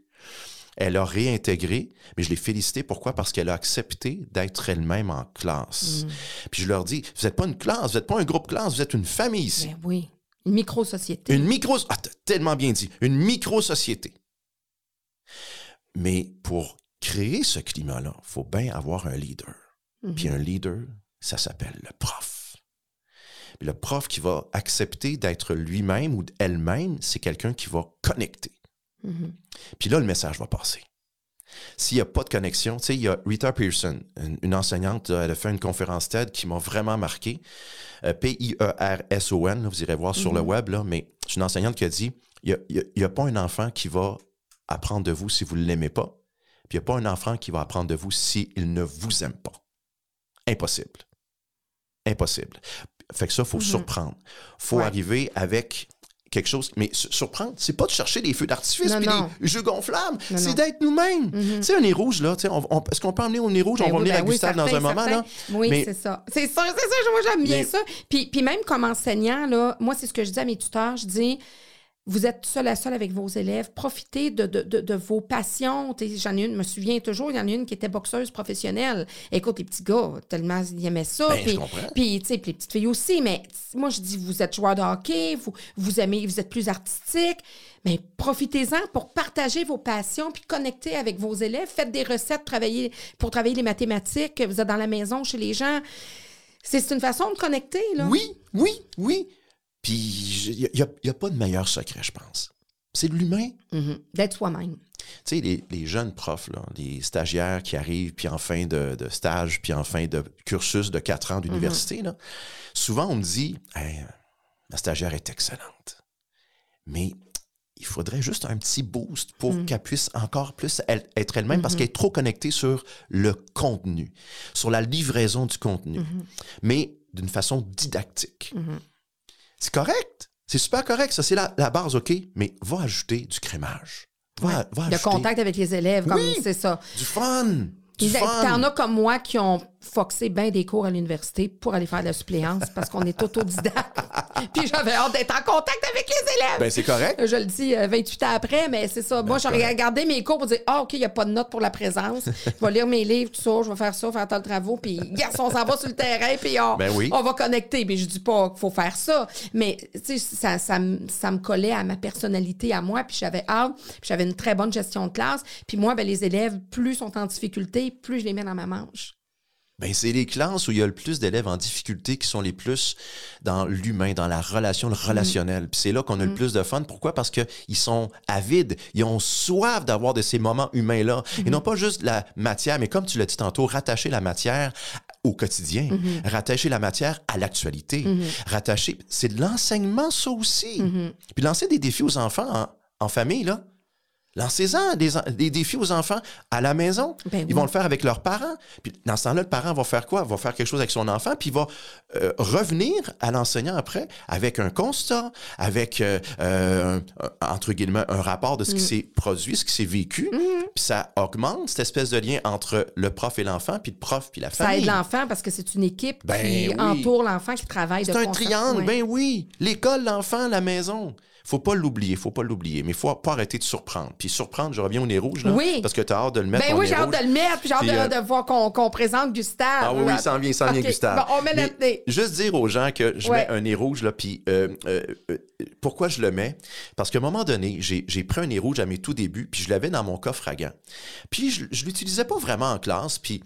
Elle a réintégré, mais je l'ai félicité. Pourquoi? Parce qu'elle a accepté d'être elle-même en classe. Puis je leur dis, vous n'êtes pas une classe, vous n'êtes pas un groupe classe, vous êtes une famille ici. Ben oui. Une micro-société. Une micro... Ah, t'as tellement bien dit. Une micro-société. Mais pour créer ce climat-là, il faut bien avoir un leader. Puis un leader, ça s'appelle le prof. Puis le prof qui va accepter d'être lui-même ou elle-même, c'est quelqu'un qui va connecter. Mhm. Puis là, le message va passer. S'il n'y a pas de connexion, tu sais, il y a Rita Pearson, une, une enseignante, elle a fait une conférence TED qui m'a vraiment marqué. Euh, P-I-E-R-S-O-N, vous irez voir sur le Mhm. web, là, mais c'est une enseignante qui a dit il n'y a, pas un enfant qui va apprendre de vous si vous ne l'aimez pas, puis il n'y a pas un enfant qui va apprendre de vous s'il ne vous aime pas. Impossible. Impossible. Fait que ça, il faut Mhm. surprendre. faut Ouais. arriver avec quelque chose. Mais su- surprendre, c'est pas de chercher des feux d'artifice puis des jeux gonflables. C'est d'être nous-mêmes. Mhm. Tu sais, un nez rouge, là, on- on- est-ce qu'on peut emmener au nez rouge? Ben on va oui, venir ben à oui, Gustave dans certain, un moment, certain. là. Oui, Mais- c'est ça. C'est ça, c'est ça. Moi, j'aime bien Mais- ça. Puis, puis même comme enseignant, là, moi, c'est ce que je dis à mes tuteurs. Je dis, vous êtes seul à seul avec vos élèves. Profitez de, de, de, de vos passions. J'en ai une, je me souviens toujours, il y en a une qui était boxeuse professionnelle. Écoute, les petits gars, tellement ils aimaient ça. Ben, je puis, comprends. puis, tu sais, puis les petites filles aussi. Mais moi, je dis, vous êtes joueur de hockey, vous, vous aimez, vous êtes plus artistique. Mais profitez-en pour partager vos passions puis connecter avec vos élèves. Faites des recettes travailler, pour travailler les mathématiques. Vous êtes dans la maison chez les gens. C'est c'est une façon de connecter, là. Oui, oui, oui. Puis, il n'y a, pas de meilleur secret, je pense. C'est de l'humain. Mhm. D'être soi-même. Tu sais, les, les jeunes profs, là, les stagiaires qui arrivent, puis en fin de, de stage, puis en fin de cursus de quatre ans d'université, là, souvent on me dit Hey, ma stagiaire est excellente. Mais il faudrait juste un petit boost pour qu'elle puisse encore plus elle- être elle-même parce qu'elle est trop connectée sur le contenu, sur la livraison du contenu, mais d'une façon didactique. C'est correct. C'est super correct. Ça, c'est la, la base, OK? Mais va ajouter du crémage. Va, va Le ajouter contact avec les élèves, comme Oui. c'est ça. du fun. Du Il- fun. T'en as comme moi qui ont foxé bien des cours à l'université pour aller faire de la suppléance parce qu'on est autodidacte. Puis j'avais hâte d'être en contact avec les élèves. Ben, c'est correct. je le dis euh, 28 ans après, mais c'est ça. Moi, j'ai correct. regardé mes cours pour dire Ah, OK, il n'y a pas de note pour la présence. Je vais lire mes livres, tout ça, je vais faire ça, faire tant de travaux. Puis, garçon, on s'en va sur le terrain, puis on, Ben oui. on va connecter. Puis, je dis pas qu'il faut faire ça, mais tu sais, ça, ça, me- ça me collait à ma personnalité, à moi. Puis, j'avais hâte, puis j'avais une très bonne gestion de classe. Puis, moi, ben, les élèves, plus sont en difficulté, plus je les mets dans ma manche. Ben, c'est les classes où il y a le plus d'élèves en difficulté qui sont les plus dans l'humain, dans la relation, le relationnel. Puis c'est là qu'on a le plus de fun. Pourquoi? Parce qu'ils sont avides. Ils ont soif d'avoir de ces moments humains-là. Et non pas juste la matière, mais comme tu l'as dit tantôt, rattacher la matière au quotidien, rattacher la matière à l'actualité, rattacher... C'est de l'enseignement, ça aussi. Puis lancer des défis aux enfants en, en famille, là. Lancez-en des, défis aux enfants à la maison. Ben Ils oui. vont le faire avec leurs parents. Puis dans ce temps-là, le parent va faire quoi? Va faire quelque chose avec son enfant, puis il va euh, revenir à l'enseignant après avec un constat, avec, euh, euh, un- entre guillemets, un rapport de ce qui Mm. s'est produit, ce qui s'est vécu. Puis ça augmente cette espèce de lien entre le prof et l'enfant, puis le prof puis la Ça famille. aide l'enfant parce que c'est une équipe Ben qui oui. entoure l'enfant, qui travaille de C'est un triangle, Ouais. ben oui. L'école, l'enfant, la maison. Faut pas l'oublier, faut pas l'oublier. Mais il faut pas arrêter de surprendre. Puis surprendre, je reviens au nez rouge, là. Oui. Parce que tu as hâte de le mettre Ben oui, j'ai hâte de le mettre, puis j'ai hâte de, euh, de voir qu'on présente Gustave. Ah oui, oui, ça en vient, ça en vient, Gustave. bon, on met. Juste dire aux gens que je Ouais. mets un nez rouge, là, puis euh, euh, pourquoi je le mets? Parce qu'à un moment donné, j'ai j'ai pris un nez rouge à mes tout débuts, puis je l'avais dans mon coffre à gants. Puis je, je l'utilisais pas vraiment en classe, puis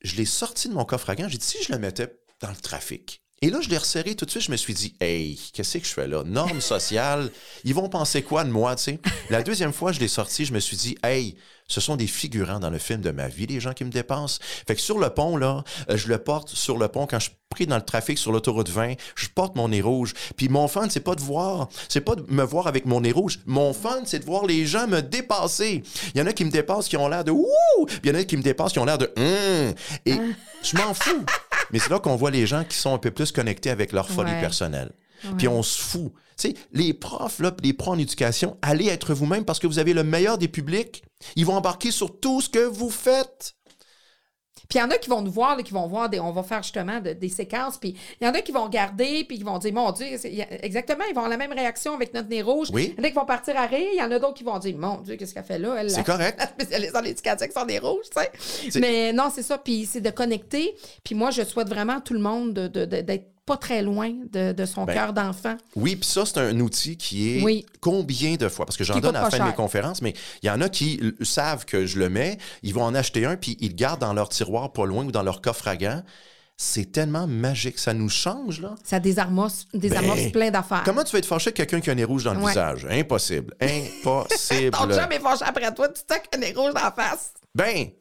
je l'ai sorti de mon coffre à gants. J'ai dit, si je le mettais dans le trafic. Et là, je l'ai resserré tout de suite. Je me suis dit, hey, qu'est-ce que je fais là? Normes sociales, ils vont penser quoi de moi, tu sais? La deuxième fois, je l'ai sorti, je me suis dit, hey, ce sont des figurants dans le film de ma vie, les gens qui me dépensent. Fait que sur le pont, là, euh, je le porte sur le pont quand je suis pris dans le trafic sur l'autoroute 20, je porte mon nez rouge. Puis mon fun, c'est pas de voir, c'est pas de me voir avec mon nez rouge. Mon fun, c'est de voir les gens me dépasser. Il y en a qui me dépassent qui ont l'air de ouh, puis il y en a qui me dépassent qui ont l'air de hum. Et je m'en fous. Mais c'est là qu'on voit les gens qui sont un peu plus connectés avec leur folie Ouais. personnelle. Puis on se fout. Tu sais, les profs, là, les pros en éducation, allez être vous-même parce que vous avez le meilleur des publics. Ils vont embarquer sur tout ce que vous faites. Puis il y en a qui vont nous voir, là, qui vont voir, des, on va faire justement de- des séquences, puis il y en a qui vont regarder, puis qui vont dire, mon Dieu, exactement, ils vont avoir la même réaction avec notre nez rouge. Oui. Il y en a qui vont partir à rire, il y en a d'autres qui vont dire, mon Dieu, qu'est-ce qu'elle fait là? Elle, C'est la- correct. La spécialiste en éducation avec son nez rouge, tu sais. Mais non, c'est ça, puis c'est de connecter. Puis moi, je souhaite vraiment à tout le monde de- de- de- d'être pas très loin de, de son Ben, cœur d'enfant. Oui, puis ça, c'est un outil qui est Oui. combien de fois? Parce que j'en donne à la fin de mes conférences, mais il y en a qui savent que je le mets, ils vont en acheter un, puis ils le gardent dans leur tiroir pas loin ou dans leur coffre à gants. C'est tellement magique, ça nous change, là. Ça désamorce, désamorce Ben, plein d'affaires. Comment tu vas être fâché avec quelqu'un qui a un nez rouge dans le Ouais. visage? Impossible. Impossible. Ton chum est fâché après toi, tu te un nez rouge dans la face. Ben!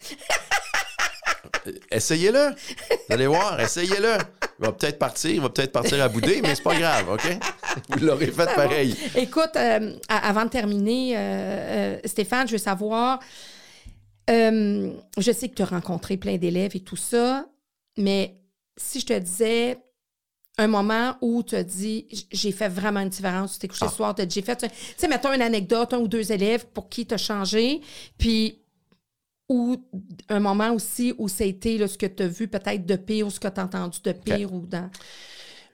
Essayez-le. Vous allez voir, essayez-le. Il va peut-être partir, il va peut-être partir à bouder, mais c'est pas grave, OK? Vous l'aurez fait pareil. Écoute, euh, avant de terminer, euh, euh, Stéphane, je veux savoir, euh, je sais que tu as rencontré plein d'élèves et tout ça, mais si je te disais un moment où tu as dit, j'ai fait vraiment une différence, tu t'es couché Ah. ce soir, t'as- j'ai fait, tu sais, mettons une anecdote, un ou deux élèves pour qui tu as changé, puis ou un moment aussi où là, ce que tu as vu peut-être de pire ou ce que tu as entendu de pire ou dans...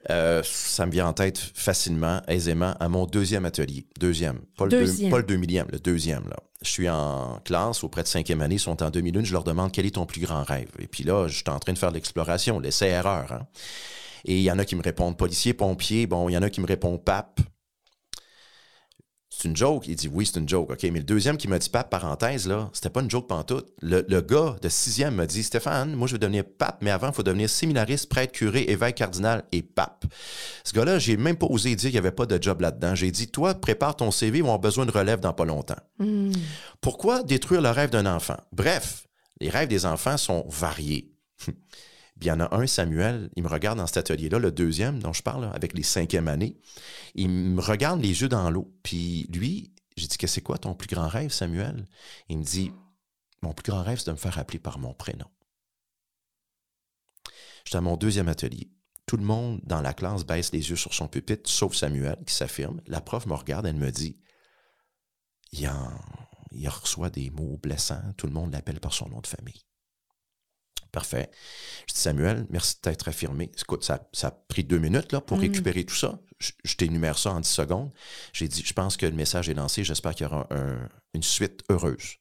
Euh, ça me vient en tête facilement, aisément, à mon deuxième atelier. Deuxième. Pas le, Deuxième. Deux, pas le deux millième, le deuxième. Là. Je suis en classe auprès de cinquième année, ils sont en 2001. Je leur demande quel est ton plus grand rêve. Et puis là, je suis en train de faire de l'exploration, l'essai-erreur. Hein. Et il y en a qui me répondent policier, pompier. Bon, il y en a qui me répondent pape. C'est une joke. Il dit oui, c'est une joke. OK, mais le deuxième qui m'a dit pape, parenthèse, là, c'était pas une joke pantoute. Le, le gars de sixième m'a dit Stéphane, moi, je veux devenir pape, mais avant, il faut devenir séminariste, prêtre, curé, évêque, cardinal et pape. Ce gars-là, j'ai même pas osé dire qu'il n'y avait pas de job là-dedans. J'ai dit toi, prépare ton CV, ils vont avoir besoin de relève dans pas longtemps. Pourquoi détruire le rêve d'un enfant? Bref, les rêves des enfants sont variés. Puis il y en a un, Samuel, il me regarde dans cet atelier-là, le deuxième dont je parle, avec les cinquièmes années. Il me regarde les yeux dans l'eau. Puis lui, j'ai dit, c'est quoi ton plus grand rêve, Samuel? Il me dit, mon plus grand rêve, c'est de me faire appeler par mon prénom. J'étais à mon deuxième atelier. Tout le monde dans la classe baisse les yeux sur son pupitre, sauf Samuel, qui s'affirme. La prof me regarde, elle me dit, il reçoit des mots blessants, tout le monde l'appelle par son nom de famille. Parfait. Je dis, Samuel, merci de t'être affirmé. Écoute, ça, ça a pris deux minutes là, pour Mm. récupérer tout ça. Je, je t'énumère ça en 10 secondes. J'ai dit, je pense que le message est lancé. J'espère qu'il y aura un- une suite heureuse.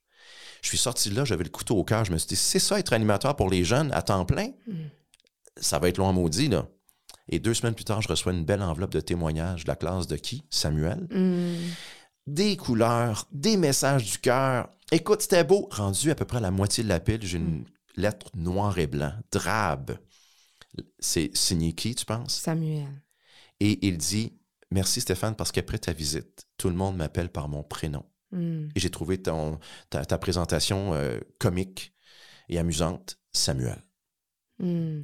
Je suis sorti de là, j'avais le couteau au cœur. Je me suis dit, c'est ça être animateur pour les jeunes à temps plein? Ça va être long à maudit, là. Et deux semaines plus tard, je reçois une belle enveloppe de témoignages de la classe de qui? Samuel. Des couleurs, des messages du cœur. Écoute, c'était beau. Rendu à peu près à la moitié de la pile, j'ai une lettre noir et blanc, drabe. C'est signé qui, tu penses? Samuel. Et il dit Merci Stéphane, parce qu'après ta visite, tout le monde m'appelle par mon prénom. Mm. Et j'ai trouvé ton, ta, ta présentation euh, comique et amusante, Samuel. Mm.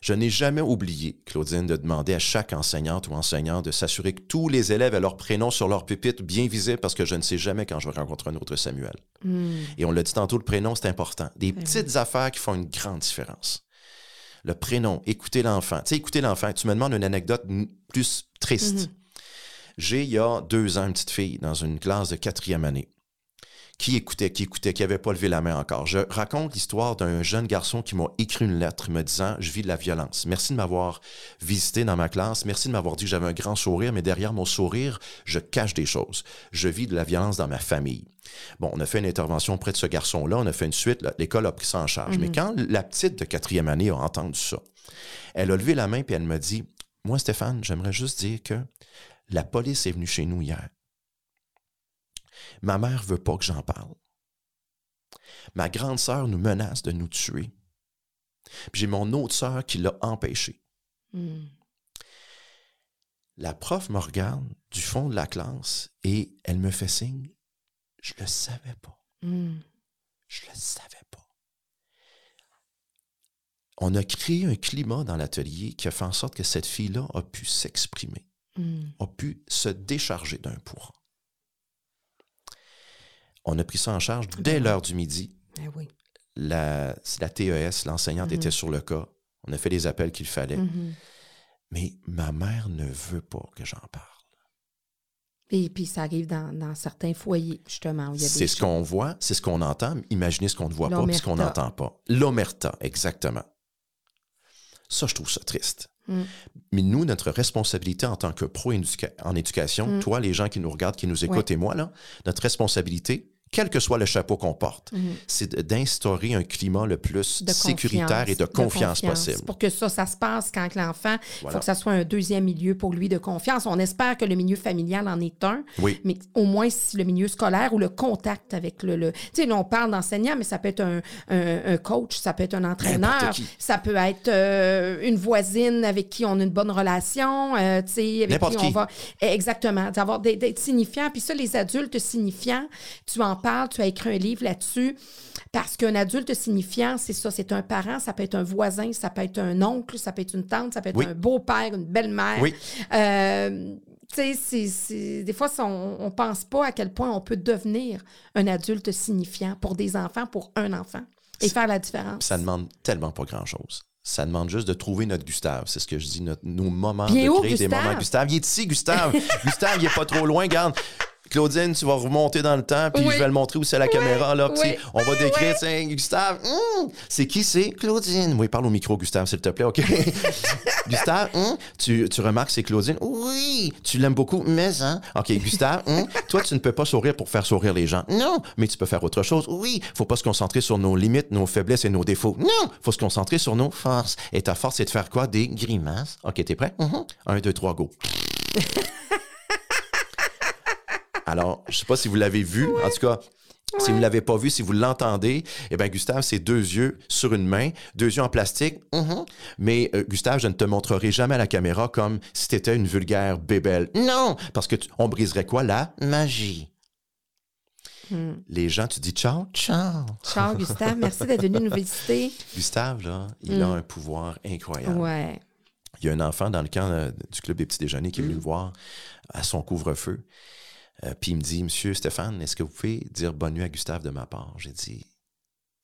Je n'ai jamais oublié, Claudine, de demander à chaque enseignante ou enseignant de s'assurer que tous les élèves aient leur prénom sur leur pupitre bien visible parce que je ne sais jamais quand je vais rencontrer un autre Samuel. Mm. Et on l'a dit tantôt, le prénom, c'est important. Des Ben petites affaires qui font une grande différence. Le prénom, écouter l'enfant. Tu sais, écouter l'enfant. Tu me demandes une anecdote plus triste. J'ai, il y a deux ans, une petite fille dans une classe de quatrième année qui écoutait, qui écoutait, qui n'avait pas levé la main encore. Je raconte l'histoire d'un jeune garçon qui m'a écrit une lettre me disant Je vis de la violence. Merci de m'avoir visité dans ma classe. Merci de m'avoir dit que j'avais un grand sourire, mais derrière mon sourire, je cache des choses. Je vis de la violence dans ma famille. Bon, on a fait une intervention auprès de ce garçon-là, on a fait une suite, l'école a pris ça en charge. Mais quand la petite de quatrième année a entendu ça, elle a levé la main et elle m'a dit Moi, Stéphane, j'aimerais juste dire que la police est venue chez nous hier. Ma mère veut pas que j'en parle. Ma grande sœur nous menace de nous tuer. J'ai mon autre sœur qui l'a empêché. Mm. La prof me regarde du fond de la classe et elle me fait signe. Je le savais pas. Mm. Je le savais pas. On a créé un climat dans l'atelier qui a fait en sorte que cette fille-là a pu s'exprimer, Mm. a pu se décharger d'un poids. On a pris ça en charge dès l'heure du midi. Ben oui. La, TES, l'enseignante était sur le cas. On a fait les appels qu'il fallait. Mhm. Mais ma mère ne veut pas que j'en parle. Et puis ça arrive dans, dans certains foyers, justement. C'est ce qu'on voit, c'est ce qu'on entend. Imaginez ce qu'on ne voit pas, puis ce qu'on n'entend pas. L'omerta, exactement. Ça, je trouve ça triste. Mm. Mais nous, notre responsabilité en tant que pro éduca- en éducation, Mm. toi, les gens qui nous regardent, qui nous écoutent et moi, là, notre responsabilité, quel que soit le chapeau qu'on porte, c'est de- d'instaurer un climat le plus de sécuritaire et de confiance, possible. Pour que ça, ça se passe quand l'enfant, il Voilà. faut que ça soit un deuxième milieu pour lui de confiance. On espère que le milieu familial en est un, Oui. mais au moins si le milieu scolaire ou le contact avec le... le tu sais, on parle d'enseignant, mais ça peut être un, un- un coach, ça peut être un entraîneur, ça peut être euh, une voisine avec qui on a une bonne relation, euh, tu sais, avec qui on va... Exactement, d'avoir d'être signifiant. Puis ça, les adultes signifiants, tu en parles, tu as écrit un livre là-dessus. Parce qu'un adulte signifiant, c'est ça, c'est un parent, ça peut être un voisin, ça peut être un oncle, ça peut être une tante, ça peut être Oui. un beau-père, une belle-mère. Oui. Euh, tu sais, des fois, on ne pense pas à quel point on peut devenir un adulte signifiant pour des enfants, pour un enfant, et faire la différence. Ça demande tellement pas grand-chose. Ça demande juste de trouver notre Gustave. C'est ce que je dis, notre- nos moments Bien de où, créer des moments. Gustave, il est ici, Gustave. Gustave, il est pas trop loin, garde. Claudine, tu vas remonter dans le temps, puis Oui. je vais le montrer aussi à la caméra. Là, oui. On va décrire, tiens, Gustave, hum, c'est qui c'est? Claudine. Oui, parle au micro, Gustave, s'il te plaît, OK? Gustave, hum, tu, tu remarques, c'est Claudine? Oui. Tu l'aimes beaucoup, mais, hein? OK, Gustave, hum, toi, tu ne peux pas sourire pour faire sourire les gens. Non. Mais tu peux faire autre chose. Oui. Faut pas se concentrer sur nos limites, nos faiblesses et nos défauts. Non. Faut se concentrer sur nos forces. Et ta force, c'est de faire quoi? Des grimaces. OK, t'es prêt? Mhm. Un, deux, trois, go. Alors, je sais pas si vous l'avez vu. En tout cas, si vous ne l'avez pas vu, si vous l'entendez, eh bien, Gustave, c'est deux yeux sur une main, deux yeux en plastique. Mhm. Mais euh, Gustave, je ne te montrerai jamais à la caméra comme si tu étais une vulgaire bébelle. Non, parce que tu- on briserait quoi? La magie? Les gens, tu dis ciao, ciao. Ciao, Gustave. Merci d'être venu nous visiter. Gustave, là, il a un pouvoir incroyable. Ouais. Il y a un enfant dans le camp euh, du club des petits déjeuners qui est venu me voir à son couvre-feu. Euh, puis il me dit, Monsieur Stéphane, est-ce que vous pouvez dire bonne nuit à Gustave de ma part? J'ai dit,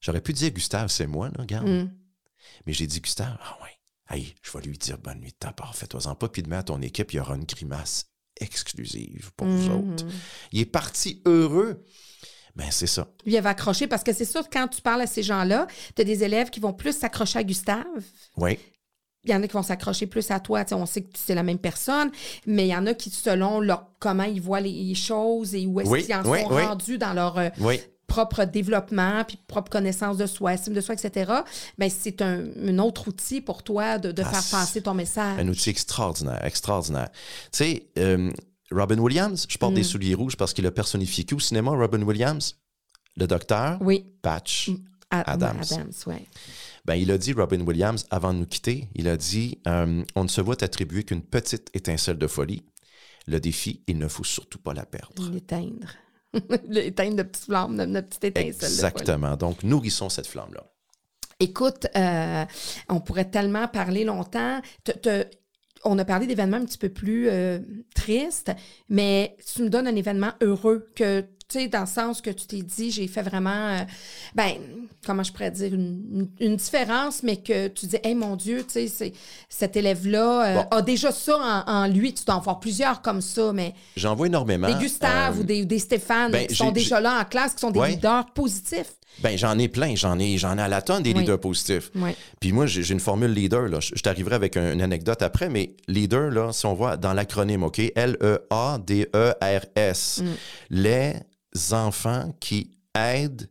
j'aurais pu dire Gustave, c'est moi, là, regarde. Mm. Mais j'ai dit, Gustave, ah ouais, hey, je vais lui dire bonne nuit de ta part, fais-toi-en pas. Puis demain à ton équipe, il y aura une grimace exclusive pour vous Mhm. autres. Il est parti heureux. Ben, c'est ça. Lui, il avait accroché parce que c'est sûr, quand tu parles à ces gens-là, tu as des élèves qui vont plus s'accrocher à Gustave. Oui. Il y en a qui vont s'accrocher plus à toi. Tu sais, on sait que c'est la même personne, mais il y en a qui, selon leur, comment ils voient les choses et où est-ce Oui, qu'ils en oui, sont oui. rendus dans leur euh, propre développement, puis propre connaissance de soi, estime de soi, etc., ben, c'est un, un autre outil pour toi de, de Ah, faire passer ton message. Un outil extraordinaire, extraordinaire. Tu sais, euh, Robin Williams, je porte des souliers rouges parce qu'il a personnifié au cinéma, Robin Williams? Le docteur Oui. Patch. A- Adams. Adams, ouais. Ben, il a dit, Robin Williams, avant de nous quitter, il a dit euh, On ne se voit attribuer qu'une petite étincelle de folie. Le défi, il ne faut surtout pas la perdre. L'éteindre. L'éteindre de petites flammes, de, étincelles. de folie. Exactement. Donc, nourrissons cette flamme-là. Écoute, euh, on pourrait tellement parler longtemps. Te- te- on a parlé d'événements un petit peu plus euh, tristes, mais tu nous donnes un événement heureux que, tu sais, dans le sens que tu t'es dit, j'ai fait vraiment, euh, ben, comment je pourrais dire, une, une différence, mais que tu dis, hey mon Dieu, tu sais, cet élève-là euh, Bon. a déjà ça en, en lui. Tu dois en voir plusieurs comme ça, mais J'en vois énormément. des Gustave Euh, ou des, des Stéphane ben, qui sont déjà là en classe, qui sont des Ouais. leaders positifs. Ben, j'en ai plein. J'en ai, j'en ai à la tonne des Oui. leaders positifs. Oui. Puis moi, j'ai une formule leader. Là. Je, je t'arriverai avec un- une anecdote après, mais leader, là, si on voit dans l'acronyme, OK? L-E-A-D-E-R-S. Les enfants qui aident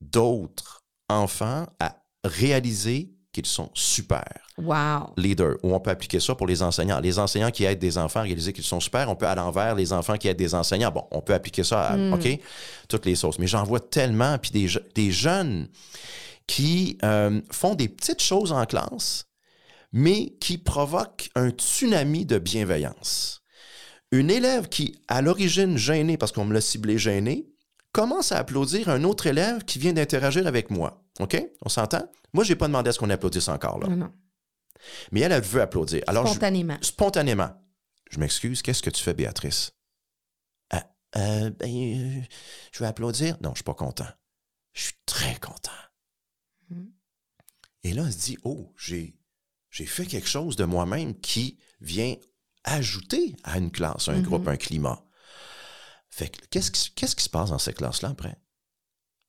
d'autres enfants à réaliser qu'ils sont super. Wow. Leader, où on peut appliquer ça pour les enseignants. Les enseignants qui aident des enfants à réaliser qu'ils sont super, on peut à l'envers, les enfants qui aident des enseignants. Bon, on peut appliquer ça à, OK? Toutes les sauces. Mais j'en vois tellement, puis des, des jeunes qui euh, font des petites choses en classe, mais qui provoquent un tsunami de bienveillance. Une élève qui, à l'origine gênée, parce qu'on me l'a ciblé gêné, commence à applaudir un autre élève qui vient d'interagir avec moi. OK? On s'entend? Moi, je n'ai pas demandé à ce qu'on applaudisse encore. Là. Non, non. Mais elle, elle veut applaudir. Alors, je- Spontanément. spontanément. Je m'excuse, qu'est-ce que tu fais, Béatrice? Ah, euh, ben, euh, je vais applaudir? Non, je suis pas content. Je suis très content. Mhm. Et là, elle se dit, oh, j'ai, j'ai fait quelque chose de moi-même qui vient ajouter à une classe, un Mhm. groupe, un climat. Fait que, qu'est-ce qui, se passe dans cette classe-là après?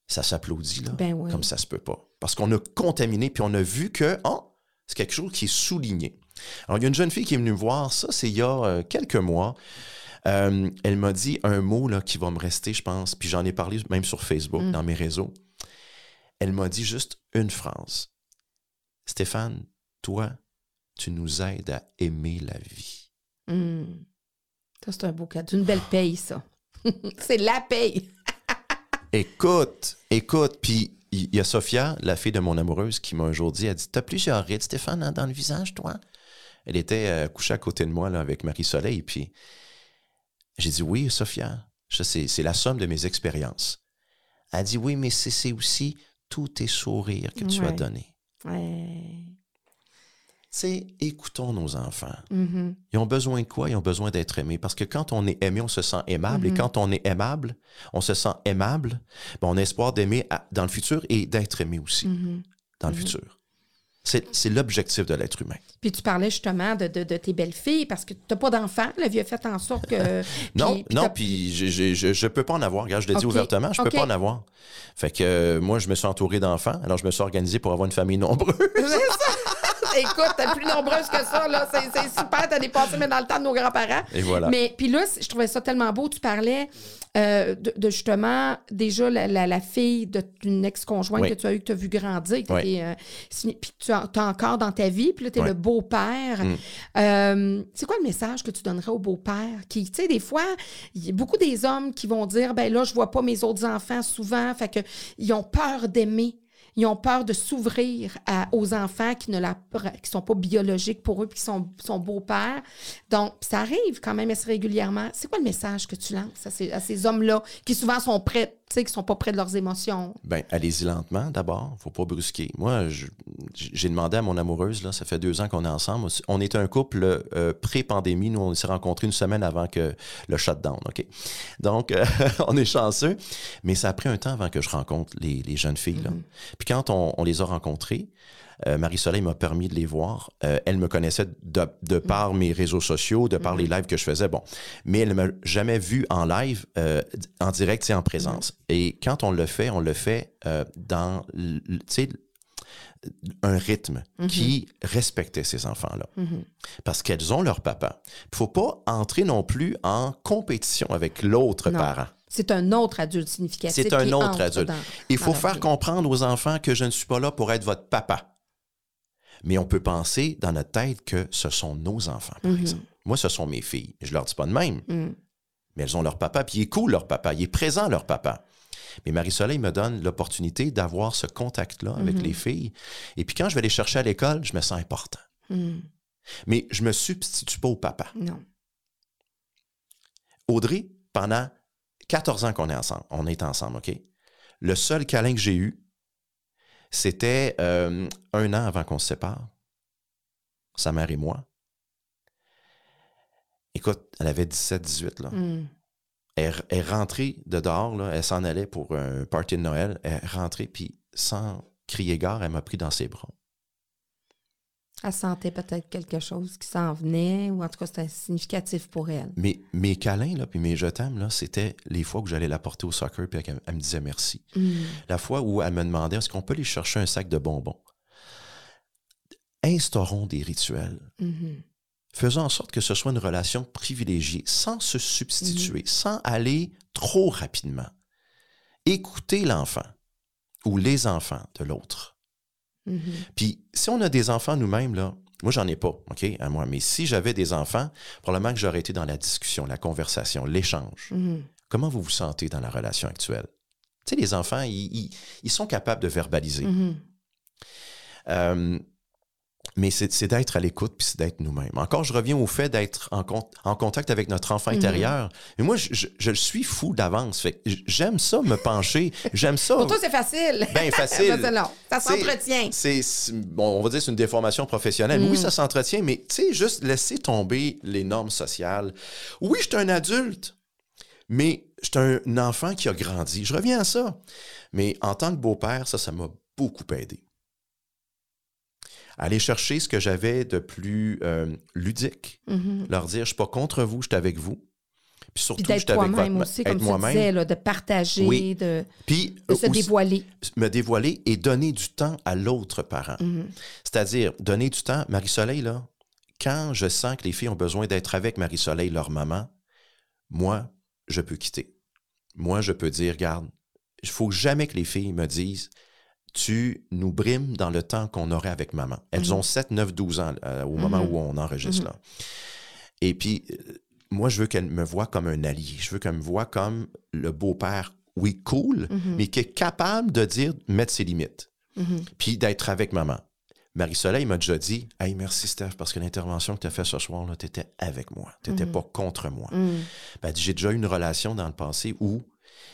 Ça s'applaudit, là, Ben oui. comme ça se peut pas. Parce qu'on a contaminé, puis on a vu que, oh, c'est quelque chose qui est souligné. Alors, il y a une jeune fille qui est venue me voir, ça, c'est il y a euh, quelques mois. Euh, elle m'a dit un mot là, qui va me rester, je pense, puis j'en ai parlé même sur Facebook, Mm. dans mes réseaux. Elle m'a dit juste une phrase. Stéphane, toi, tu nous aides à aimer la vie. Hmm. Ça, c'est un beau cadeau. Une belle paye, ça. c'est la paye. Écoute, écoute, puis il y a Sophia, la fille de mon amoureuse, qui m'a un jour dit, elle dit, t'as plusieurs rides, Stéphane, dans, dans le visage, toi? Elle était euh, couchée à côté de moi, là, avec Marie-Soleil, puis j'ai dit, oui, Sophia, c'est la somme de mes expériences. Elle dit, oui, mais c'est aussi tous tes sourires que tu as donnés. Ouais. C'est écoutons nos enfants. Mhm. Ils ont besoin de quoi? Ils ont besoin d'être aimés. Parce que quand on est aimé, on se sent aimable. Et Mhm. quand on est aimable, on se sent aimable. ben, on a espoir d'aimer dans le futur et d'être aimé aussi Mhm. dans le futur. C'est l'objectif de l'être humain. Puis tu parlais justement de, de, de tes belles-filles parce que tu n'as pas d'enfants. La vie a fait en sorte que. Non, puis- puis non, puis je, je peux pas en avoir. Regarde, je l'ai dit Ok, ouvertement, je peux ok. pas en avoir. Fait que euh, moi, je me suis entouré d'enfants. Alors, je me suis organisé pour avoir une famille nombreuse. Écoute, t'es plus nombreuse que ça, là. C'est, super, t'as dépassé, mais dans le temps de nos grands-parents. Et voilà. Mais puis là, je trouvais ça tellement beau. Tu parlais euh, de, de justement, déjà, la, la, la fille d'une ex-conjointe Oui. que tu as eu, que tu as vu grandir, que Oui. t'es, euh, puis tu as, encore dans ta vie, puis là, tu es Oui. le beau-père. Mm. Euh, c'est quoi le message que tu donnerais au beau-père? Qui, tu sais, des fois, il y a beaucoup des hommes qui vont dire, ben là, je vois pas mes autres enfants souvent, fait que ils ont peur d'aimer. Ils ont peur de s'ouvrir aux enfants qui ne sont pas biologiques pour eux puis qui sont, sont beaux-pères. Donc, ça arrive quand même assez régulièrement. C'est quoi le message que tu lances à ces, à ces hommes-là qui souvent sont prêts, tu sais, qui sont pas près de leurs émotions? Ben, allez-y lentement d'abord. Faut pas brusquer. Moi, j'ai demandé à mon amoureuse, là, ça fait deux ans qu'on est ensemble. On est un couple euh, pré-pandémie. Nous, on s'est rencontrés une semaine avant que le shutdown, OK? Donc, euh, on est chanceux. Mais ça a pris un temps avant que je rencontre les, les jeunes filles. là. Puis quand on, on les a rencontrées, euh, Marie-Soleil m'a permis de les voir. Euh, elle me connaissait de, de par mes réseaux sociaux, de par les lives que je faisais. Bon, mais elle ne m'a jamais vu en live, euh, en direct et en présence. Et quand on le fait, on le fait dans, tu sais, un rythme qui respectait ces enfants-là. Parce qu'elles ont leur papa. Il faut pas entrer non plus en compétition avec l'autre parent. C'est un autre adulte significatif. C'est un autre adulte. dans- Il faut faire vie. comprendre aux enfants que je ne suis pas là pour être votre papa. Mais on peut penser dans notre tête que ce sont nos enfants, par Mhm. exemple. Moi, ce sont mes filles. Je leur dis pas de même. Mm. Mais elles ont leur papa, puis il est cool, leur papa. Il est présent, leur papa. Mais Marie-Soleil me donne l'opportunité d'avoir ce contact-là avec Mhm. les filles. Et puis quand je vais les chercher à l'école, je me sens important. Mm. Mais je me substitue pas au papa. Non. Audrey, pendant 14 ans qu'on est ensemble, on est ensemble, OK? Le seul câlin que j'ai eu, c'était euh, un an avant qu'on se sépare. Sa mère et moi. Écoute, elle avait 17-18, là. Mm. Elle, elle est rentrée de dehors, là, elle s'en allait pour un party de Noël. Elle est rentrée, puis sans crier gare, elle m'a pris dans ses bras. Elle sentait peut-être quelque chose qui s'en venait, ou en tout cas, c'était significatif pour elle. Mais mes câlins, là, puis mes je t'aime, là, c'était les fois où j'allais la porter au soccer, puis elle, elle me disait merci. Mm. La fois où elle me demandait est-ce qu'on peut aller chercher un sac de bonbons? Instaurons des rituels. Mhm. Faisons en sorte que ce soit une relation privilégiée, sans se substituer, sans aller trop rapidement. Écoutez l'enfant ou les enfants de l'autre. Mhm. Puis, si on a des enfants nous-mêmes, là, moi, j'en ai pas, OK, à moi, mais si j'avais des enfants, probablement que j'aurais été dans la discussion, la conversation, l'échange. Mhm. Comment vous vous sentez dans la relation actuelle? Tu sais, les enfants, ils, ils- ils sont capables de verbaliser. Mhm. Euh, mais c'est d'être à l'écoute puis c'est d'être nous-mêmes. Encore, je reviens au fait d'être en, con- en contact avec notre enfant Mhm. intérieur. Mais moi, je, je- je le suis fou d'avance. J'aime ça me pencher. J'aime ça. Pour toi, c'est facile. Ben facile. Ça, long. Ça C'est- s'entretient. C'est, c'est- bon, on va dire c'est une déformation professionnelle. Mm. Oui, ça s'entretient, mais tu sais, juste laisser tomber les normes sociales. Oui, je suis un adulte, mais je suis un enfant qui a grandi. Je reviens à ça. Mais en tant que beau-père, ça, ça m'a beaucoup aidé. Aller chercher ce que j'avais de plus euh, ludique, Mhm. leur dire, je suis pas contre vous, je suis avec vous. Puis surtout, Puis je d'être suis avec toi-même votre- aussi, comme tu disais, là, de partager, Oui. de, Puis de se aussi- dévoiler. me dévoiler et donner du temps à l'autre parent. Mhm. C'est-à-dire, donner du temps. Marie-Soleil, là, quand je sens que les filles ont besoin d'être avec Marie-Soleil, leur maman, moi, je peux quitter. Moi, je peux dire, regarde, il faut jamais que les filles me disent, tu nous brimes dans le temps qu'on aurait avec maman. Elles Mhm. ont 7, 9, 12 ans euh, au moment Mhm. où on enregistre. là. Et puis, euh, moi, je veux qu'elle me voie comme un allié. Je veux qu'elle me voie comme le beau-père, oui, cool, Mhm. mais qui est capable de dire, mettre ses limites Mhm. puis d'être avec maman. Marie-Soleil m'a déjà dit Hey, merci Steph, parce que l'intervention que tu as faite ce soir, tu étais avec moi. Tu n'étais Mhm. pas contre moi. Mhm. Ben, J'ai déjà eu une relation dans le passé où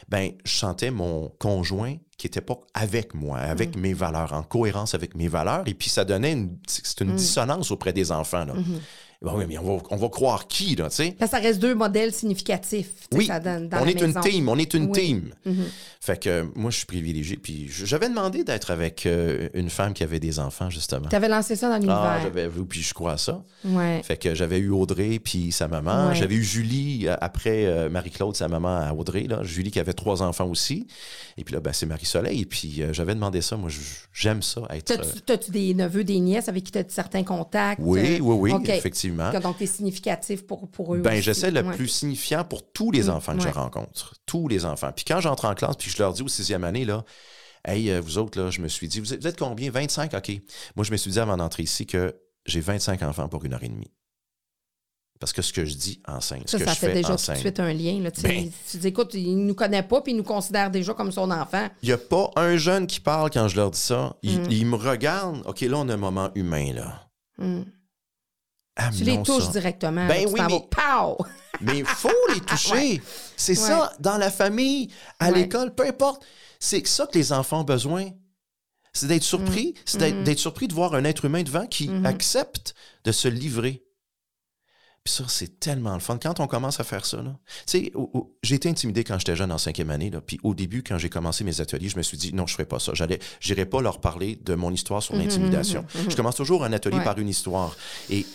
ben, je sentais mon conjoint qui n'était pas avec moi, avec mes valeurs, en cohérence avec mes valeurs. Et puis ça donnait une, c'est une Mhm. dissonance auprès des enfants. Là. Mhm. Ben oui, mais on va, on va croire qui, là, tu sais? Que ça reste deux modèles significatifs. Oui, ça, dans- dans on la est une team, on est une Oui. team. Mhm. Fait que euh, moi, je suis privilégié. Puis j'avais demandé d'être avec euh, une femme qui avait des enfants, justement. Tu avais lancé ça dans Ah, l'univers. j'avais vu, puis je crois à ça. ouais. Fait que j'avais eu Audrey, puis sa maman. Ouais. J'avais eu Julie, euh, après euh, Marie-Claude, sa maman à Audrey. Là. Julie qui avait trois enfants aussi. Et puis là, ben, c'est Marie-Soleil. Puis euh, j'avais demandé ça. Moi, j'aime ça, être... T'as-tu des neveux, des nièces avec qui tu as certains contacts? oui, oui, oui, effectivement. Donc, tu es significatif pour, pour eux Ben, j'essaie le Ouais. plus signifiant pour tous les Mm, enfants que ouais. je rencontre. Tous les enfants. Puis quand j'entre en classe, puis je leur dis au sixième année, là, Hey, euh, vous autres, là, je me suis dit, vous êtes, combien? 25? OK. Moi, je me suis dit avant d'entrer ici que j'ai 25 enfants pour une heure et demie. Parce que ce que je dis enseigne. Ça, ce que ça je fait fais déjà tout de suite un lien. Là, tu. Ben. Tu dis, écoute, il ne nous connaît pas, puis il nous considère déjà comme son enfant. Il n'y a pas un jeune qui parle quand je leur dis ça. Il, Mm. il me regarde. OK, là, on a un moment humain, là. Mm. Tu les touches ça. directement. Ben là, oui, mais- pow! Mais il faut les toucher. Ouais. C'est Ouais. ça, dans la famille, à Ouais. l'école, peu importe. C'est ça que les enfants ont besoin. C'est d'être surpris. C'est d'être Mhm. d'être surpris de voir un être humain devant qui Mhm. accepte de se livrer. Puis ça, c'est tellement le fun. Quand on commence à faire ça, là, tu sais, j'ai été intimidé quand j'étais jeune en cinquième année. Là, puis au début, quand j'ai commencé mes ateliers, je me suis dit, non, je ferai pas ça. J'allais, j'irai pas leur parler de mon histoire sur Mhm, l'intimidation. Je commence toujours un atelier Ouais. par une histoire. Et,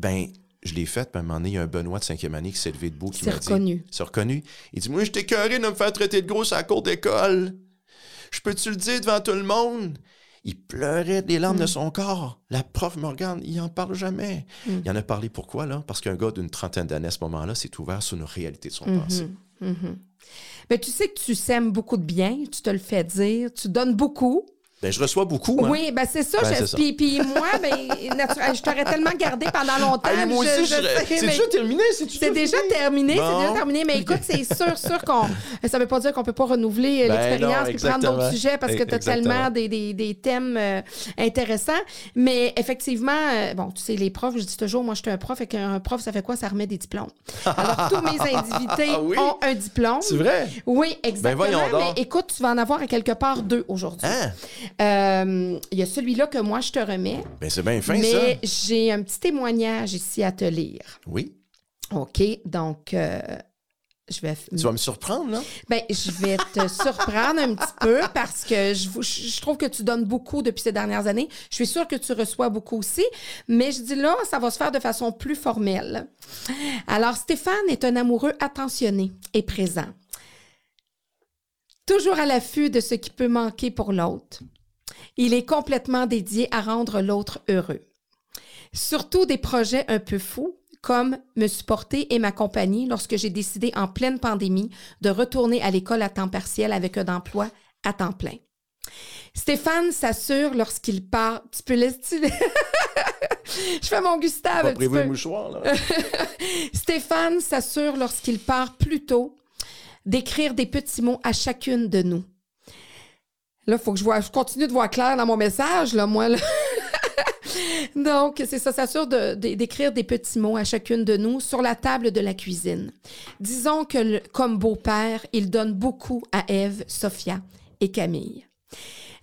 ben, je l'ai fait. Puis à un moment donné, il y a un Benoît de cinquième année qui s'est levé debout, qui C'est m'a dit, reconnu. c'est reconnu. Il dit Moi, je t'ai carré de me faire traiter de grosse à la cour d'école. Je peux-tu le dire devant tout le monde? Il pleurait des larmes Mm. de son corps. La prof me regarde, il en parle jamais. Mm. Il en a parlé pourquoi, là? Parce qu'un gars d'une trentaine d'années à ce moment-là s'est ouvert sur une réalité de son Mhm, passé. Mais tu sais que tu sèmes beaucoup de bien, tu te le fais dire, tu donnes beaucoup. Ben, je reçois beaucoup. hein. Oui, ben c'est ça. Ben, je- c'est ça. Puis, puis moi, ben, naturel- je t'aurais tellement gardé pendant longtemps. Ah, moi aussi, je je c'est mais- déjà terminé. C'est déjà terminé, c'est déjà terminé. Mais écoute, c'est sûr, sûr qu'on. Ça veut pas dire qu'on peut pas renouveler euh, Ben l'expérience et prendre d'autres exactement. sujets parce que tu as Exactement. tellement des, des, des thèmes euh, intéressants. Mais effectivement, euh, bon, tu sais, les profs, je dis toujours, moi, je suis un prof, et qu'un prof, ça fait quoi? Ça remet des diplômes. Alors, tous mes invités Ah oui? ont un diplôme. C'est vrai? Oui, exactement. Ben, voyons donc. mais écoute, tu vas en avoir à quelque part deux aujourd'hui. Hein? Euh, Il y a celui-là que moi, je te remets. Ben, c'est bien fin, mais j'ai un petit témoignage ici à te lire. ça. Oui. OK, donc euh, je vais. Tu vas me surprendre, là? Ben, je vais te surprendre un petit peu parce que je, je trouve que tu donnes beaucoup depuis ces dernières années. Je suis sûre que tu reçois beaucoup aussi, mais je dis là, ça va se faire de façon plus formelle. Alors, Stéphane est un amoureux attentionné et présent. Toujours à l'affût de ce qui peut manquer pour l'autre. Il est complètement dédié à rendre l'autre heureux. Surtout des projets un peu fous, comme me supporter et m'accompagner lorsque j'ai décidé en pleine pandémie de retourner à l'école à temps partiel avec un emploi à temps plein. Stéphane s'assure lorsqu'il part. Tu peux laisser. Je fais mon Gustave. Pas le mouchoir, là. Stéphane s'assure lorsqu'il part plus tôt d'écrire des petits mots à chacune de nous. Là, faut que je, continue de voir clair dans mon message, là, moi. là. Donc, c'est ça, s'assure d'écrire des petits mots à chacune de nous sur la table de la cuisine. Disons que, comme beau-père, il donne beaucoup à Ève, Sophia et Camille.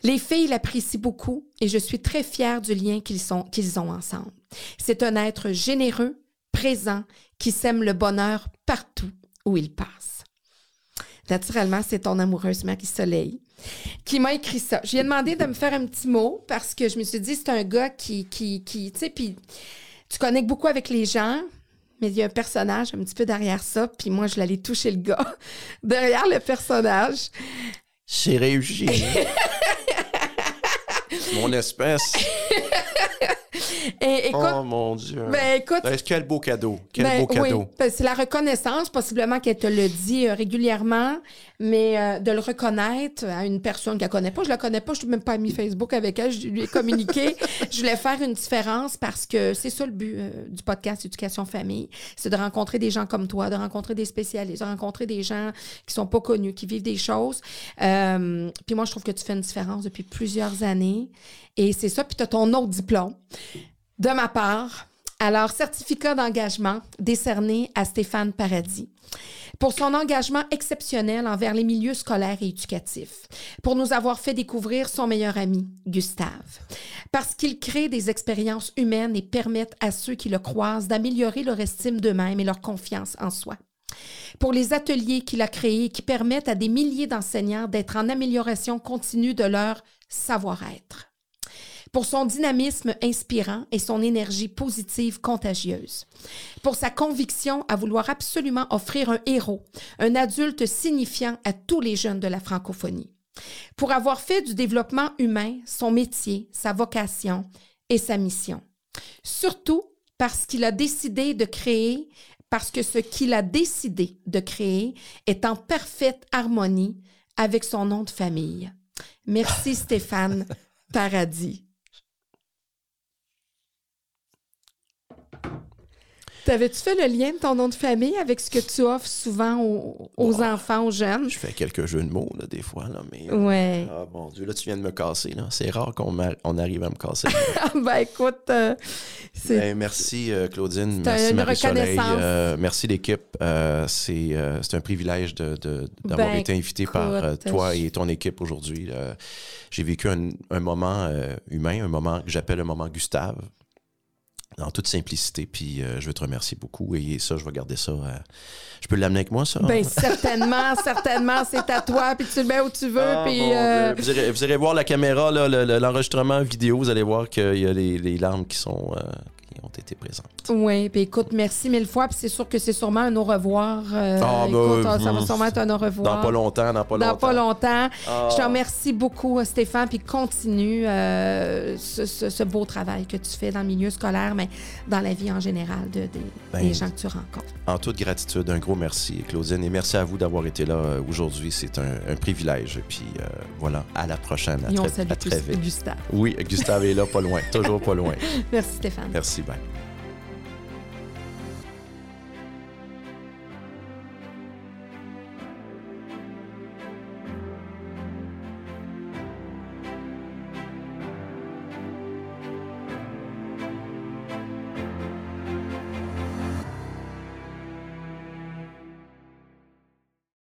Les filles l'apprécient beaucoup et je suis très fière du lien qu'ils ont ensemble. C'est un être généreux, présent, qui sème le bonheur partout où il passe. Naturellement, c'est ton amoureuse Marie Soleil qui m'a écrit ça. Je lui ai demandé de me faire un petit mot parce que je me suis dit, c'est un gars qui, qui, qui tu sais, puis tu connectes beaucoup avec les gens, mais il y a un personnage un petit peu derrière ça, puis moi, je l'allais toucher le gars derrière le personnage. C'est réussi. Mon espèce. Et écoute, oh mon Dieu. ben, écoute, Ben, Quel beau cadeau. Quel Ben, beau cadeau. oui, c'est la reconnaissance, possiblement qu'elle te le dit euh, régulièrement, mais euh, de le reconnaître à une personne qu'elle connaît pas. Je la connais pas, je suis même pas mis Facebook avec elle, je lui ai communiqué. je voulais faire une différence parce que c'est ça le but euh, du podcast Éducation Famille, c'est de rencontrer des gens comme toi, de rencontrer des spécialistes, de rencontrer des gens qui sont pas connus, qui vivent des choses. Euh, puis moi, je trouve que tu fais une différence depuis plusieurs années. Et c'est ça, puis tu as ton autre diplôme de ma part. Alors, certificat d'engagement décerné à Stéphane Paradis pour son engagement exceptionnel envers les milieux scolaires et éducatifs, pour nous avoir fait découvrir son meilleur ami, Gustave, parce qu'il crée des expériences humaines et permettent à ceux qui le croisent d'améliorer leur estime d'eux-mêmes et leur confiance en soi. Pour les ateliers qu'il a créés qui permettent à des milliers d'enseignants d'être en amélioration continue de leur savoir-être pour son dynamisme inspirant et son énergie positive contagieuse, pour sa conviction à vouloir absolument offrir un héros, un adulte signifiant à tous les jeunes de la francophonie, pour avoir fait du développement humain son métier, sa vocation et sa mission. Surtout parce qu'il a décidé de créer, parce que ce qu'il a décidé de créer est en parfaite harmonie avec son nom de famille. Merci Stéphane Paradis. T'avais-tu fait le lien de ton nom de famille avec ce que tu offres souvent aux, enfants, aux jeunes? Je fais quelques jeux de mots, là, des fois, là, mais... Euh, ouais. Ah, mon Dieu, là, tu viens de me casser, là. C'est rare qu'on on arrive à me casser. ben, écoute, euh, ben, merci, euh, Claudine. Merci, Marie-Soleil. merci, l'équipe. c'est un privilège d'avoir de, ben, été invité par toi et ton équipe aujourd'hui. J'ai vécu un, un moment humain, un moment que j'appelle un moment Gustave en toute simplicité. Puis euh, je veux te remercier beaucoup. Et ça, je vais garder ça. Euh, je peux l'amener avec moi, ça? Bien, certainement, certainement. C'est à toi. Puis tu le mets où tu veux. Ah, puis, euh, vous, irez, voir la caméra, l'enregistrement vidéo. Vous allez voir qu'il y a les, les larmes qui sont ont été présentes. Oui, puis écoute, merci mille fois. Puis c'est sûr que c'est sûrement un au revoir. Euh, ah, ben, ça va sûrement être un au revoir. Dans pas longtemps, dans pas longtemps. Dans pas longtemps. Je te ah. remercie beaucoup, Stéphane, puis continue euh, ce, beau travail que tu fais dans le milieu scolaire, mais dans la vie en général de, ben, des gens que tu rencontres. En toute gratitude, un gros merci, Claudine, et merci à vous d'avoir été là euh, aujourd'hui. C'est un, privilège. Puis voilà, à la prochaine. À, et on très, à très vite. Gustave. Oui, Gustave est là, pas loin, toujours pas loin. merci, Stéphane. Merci, bye.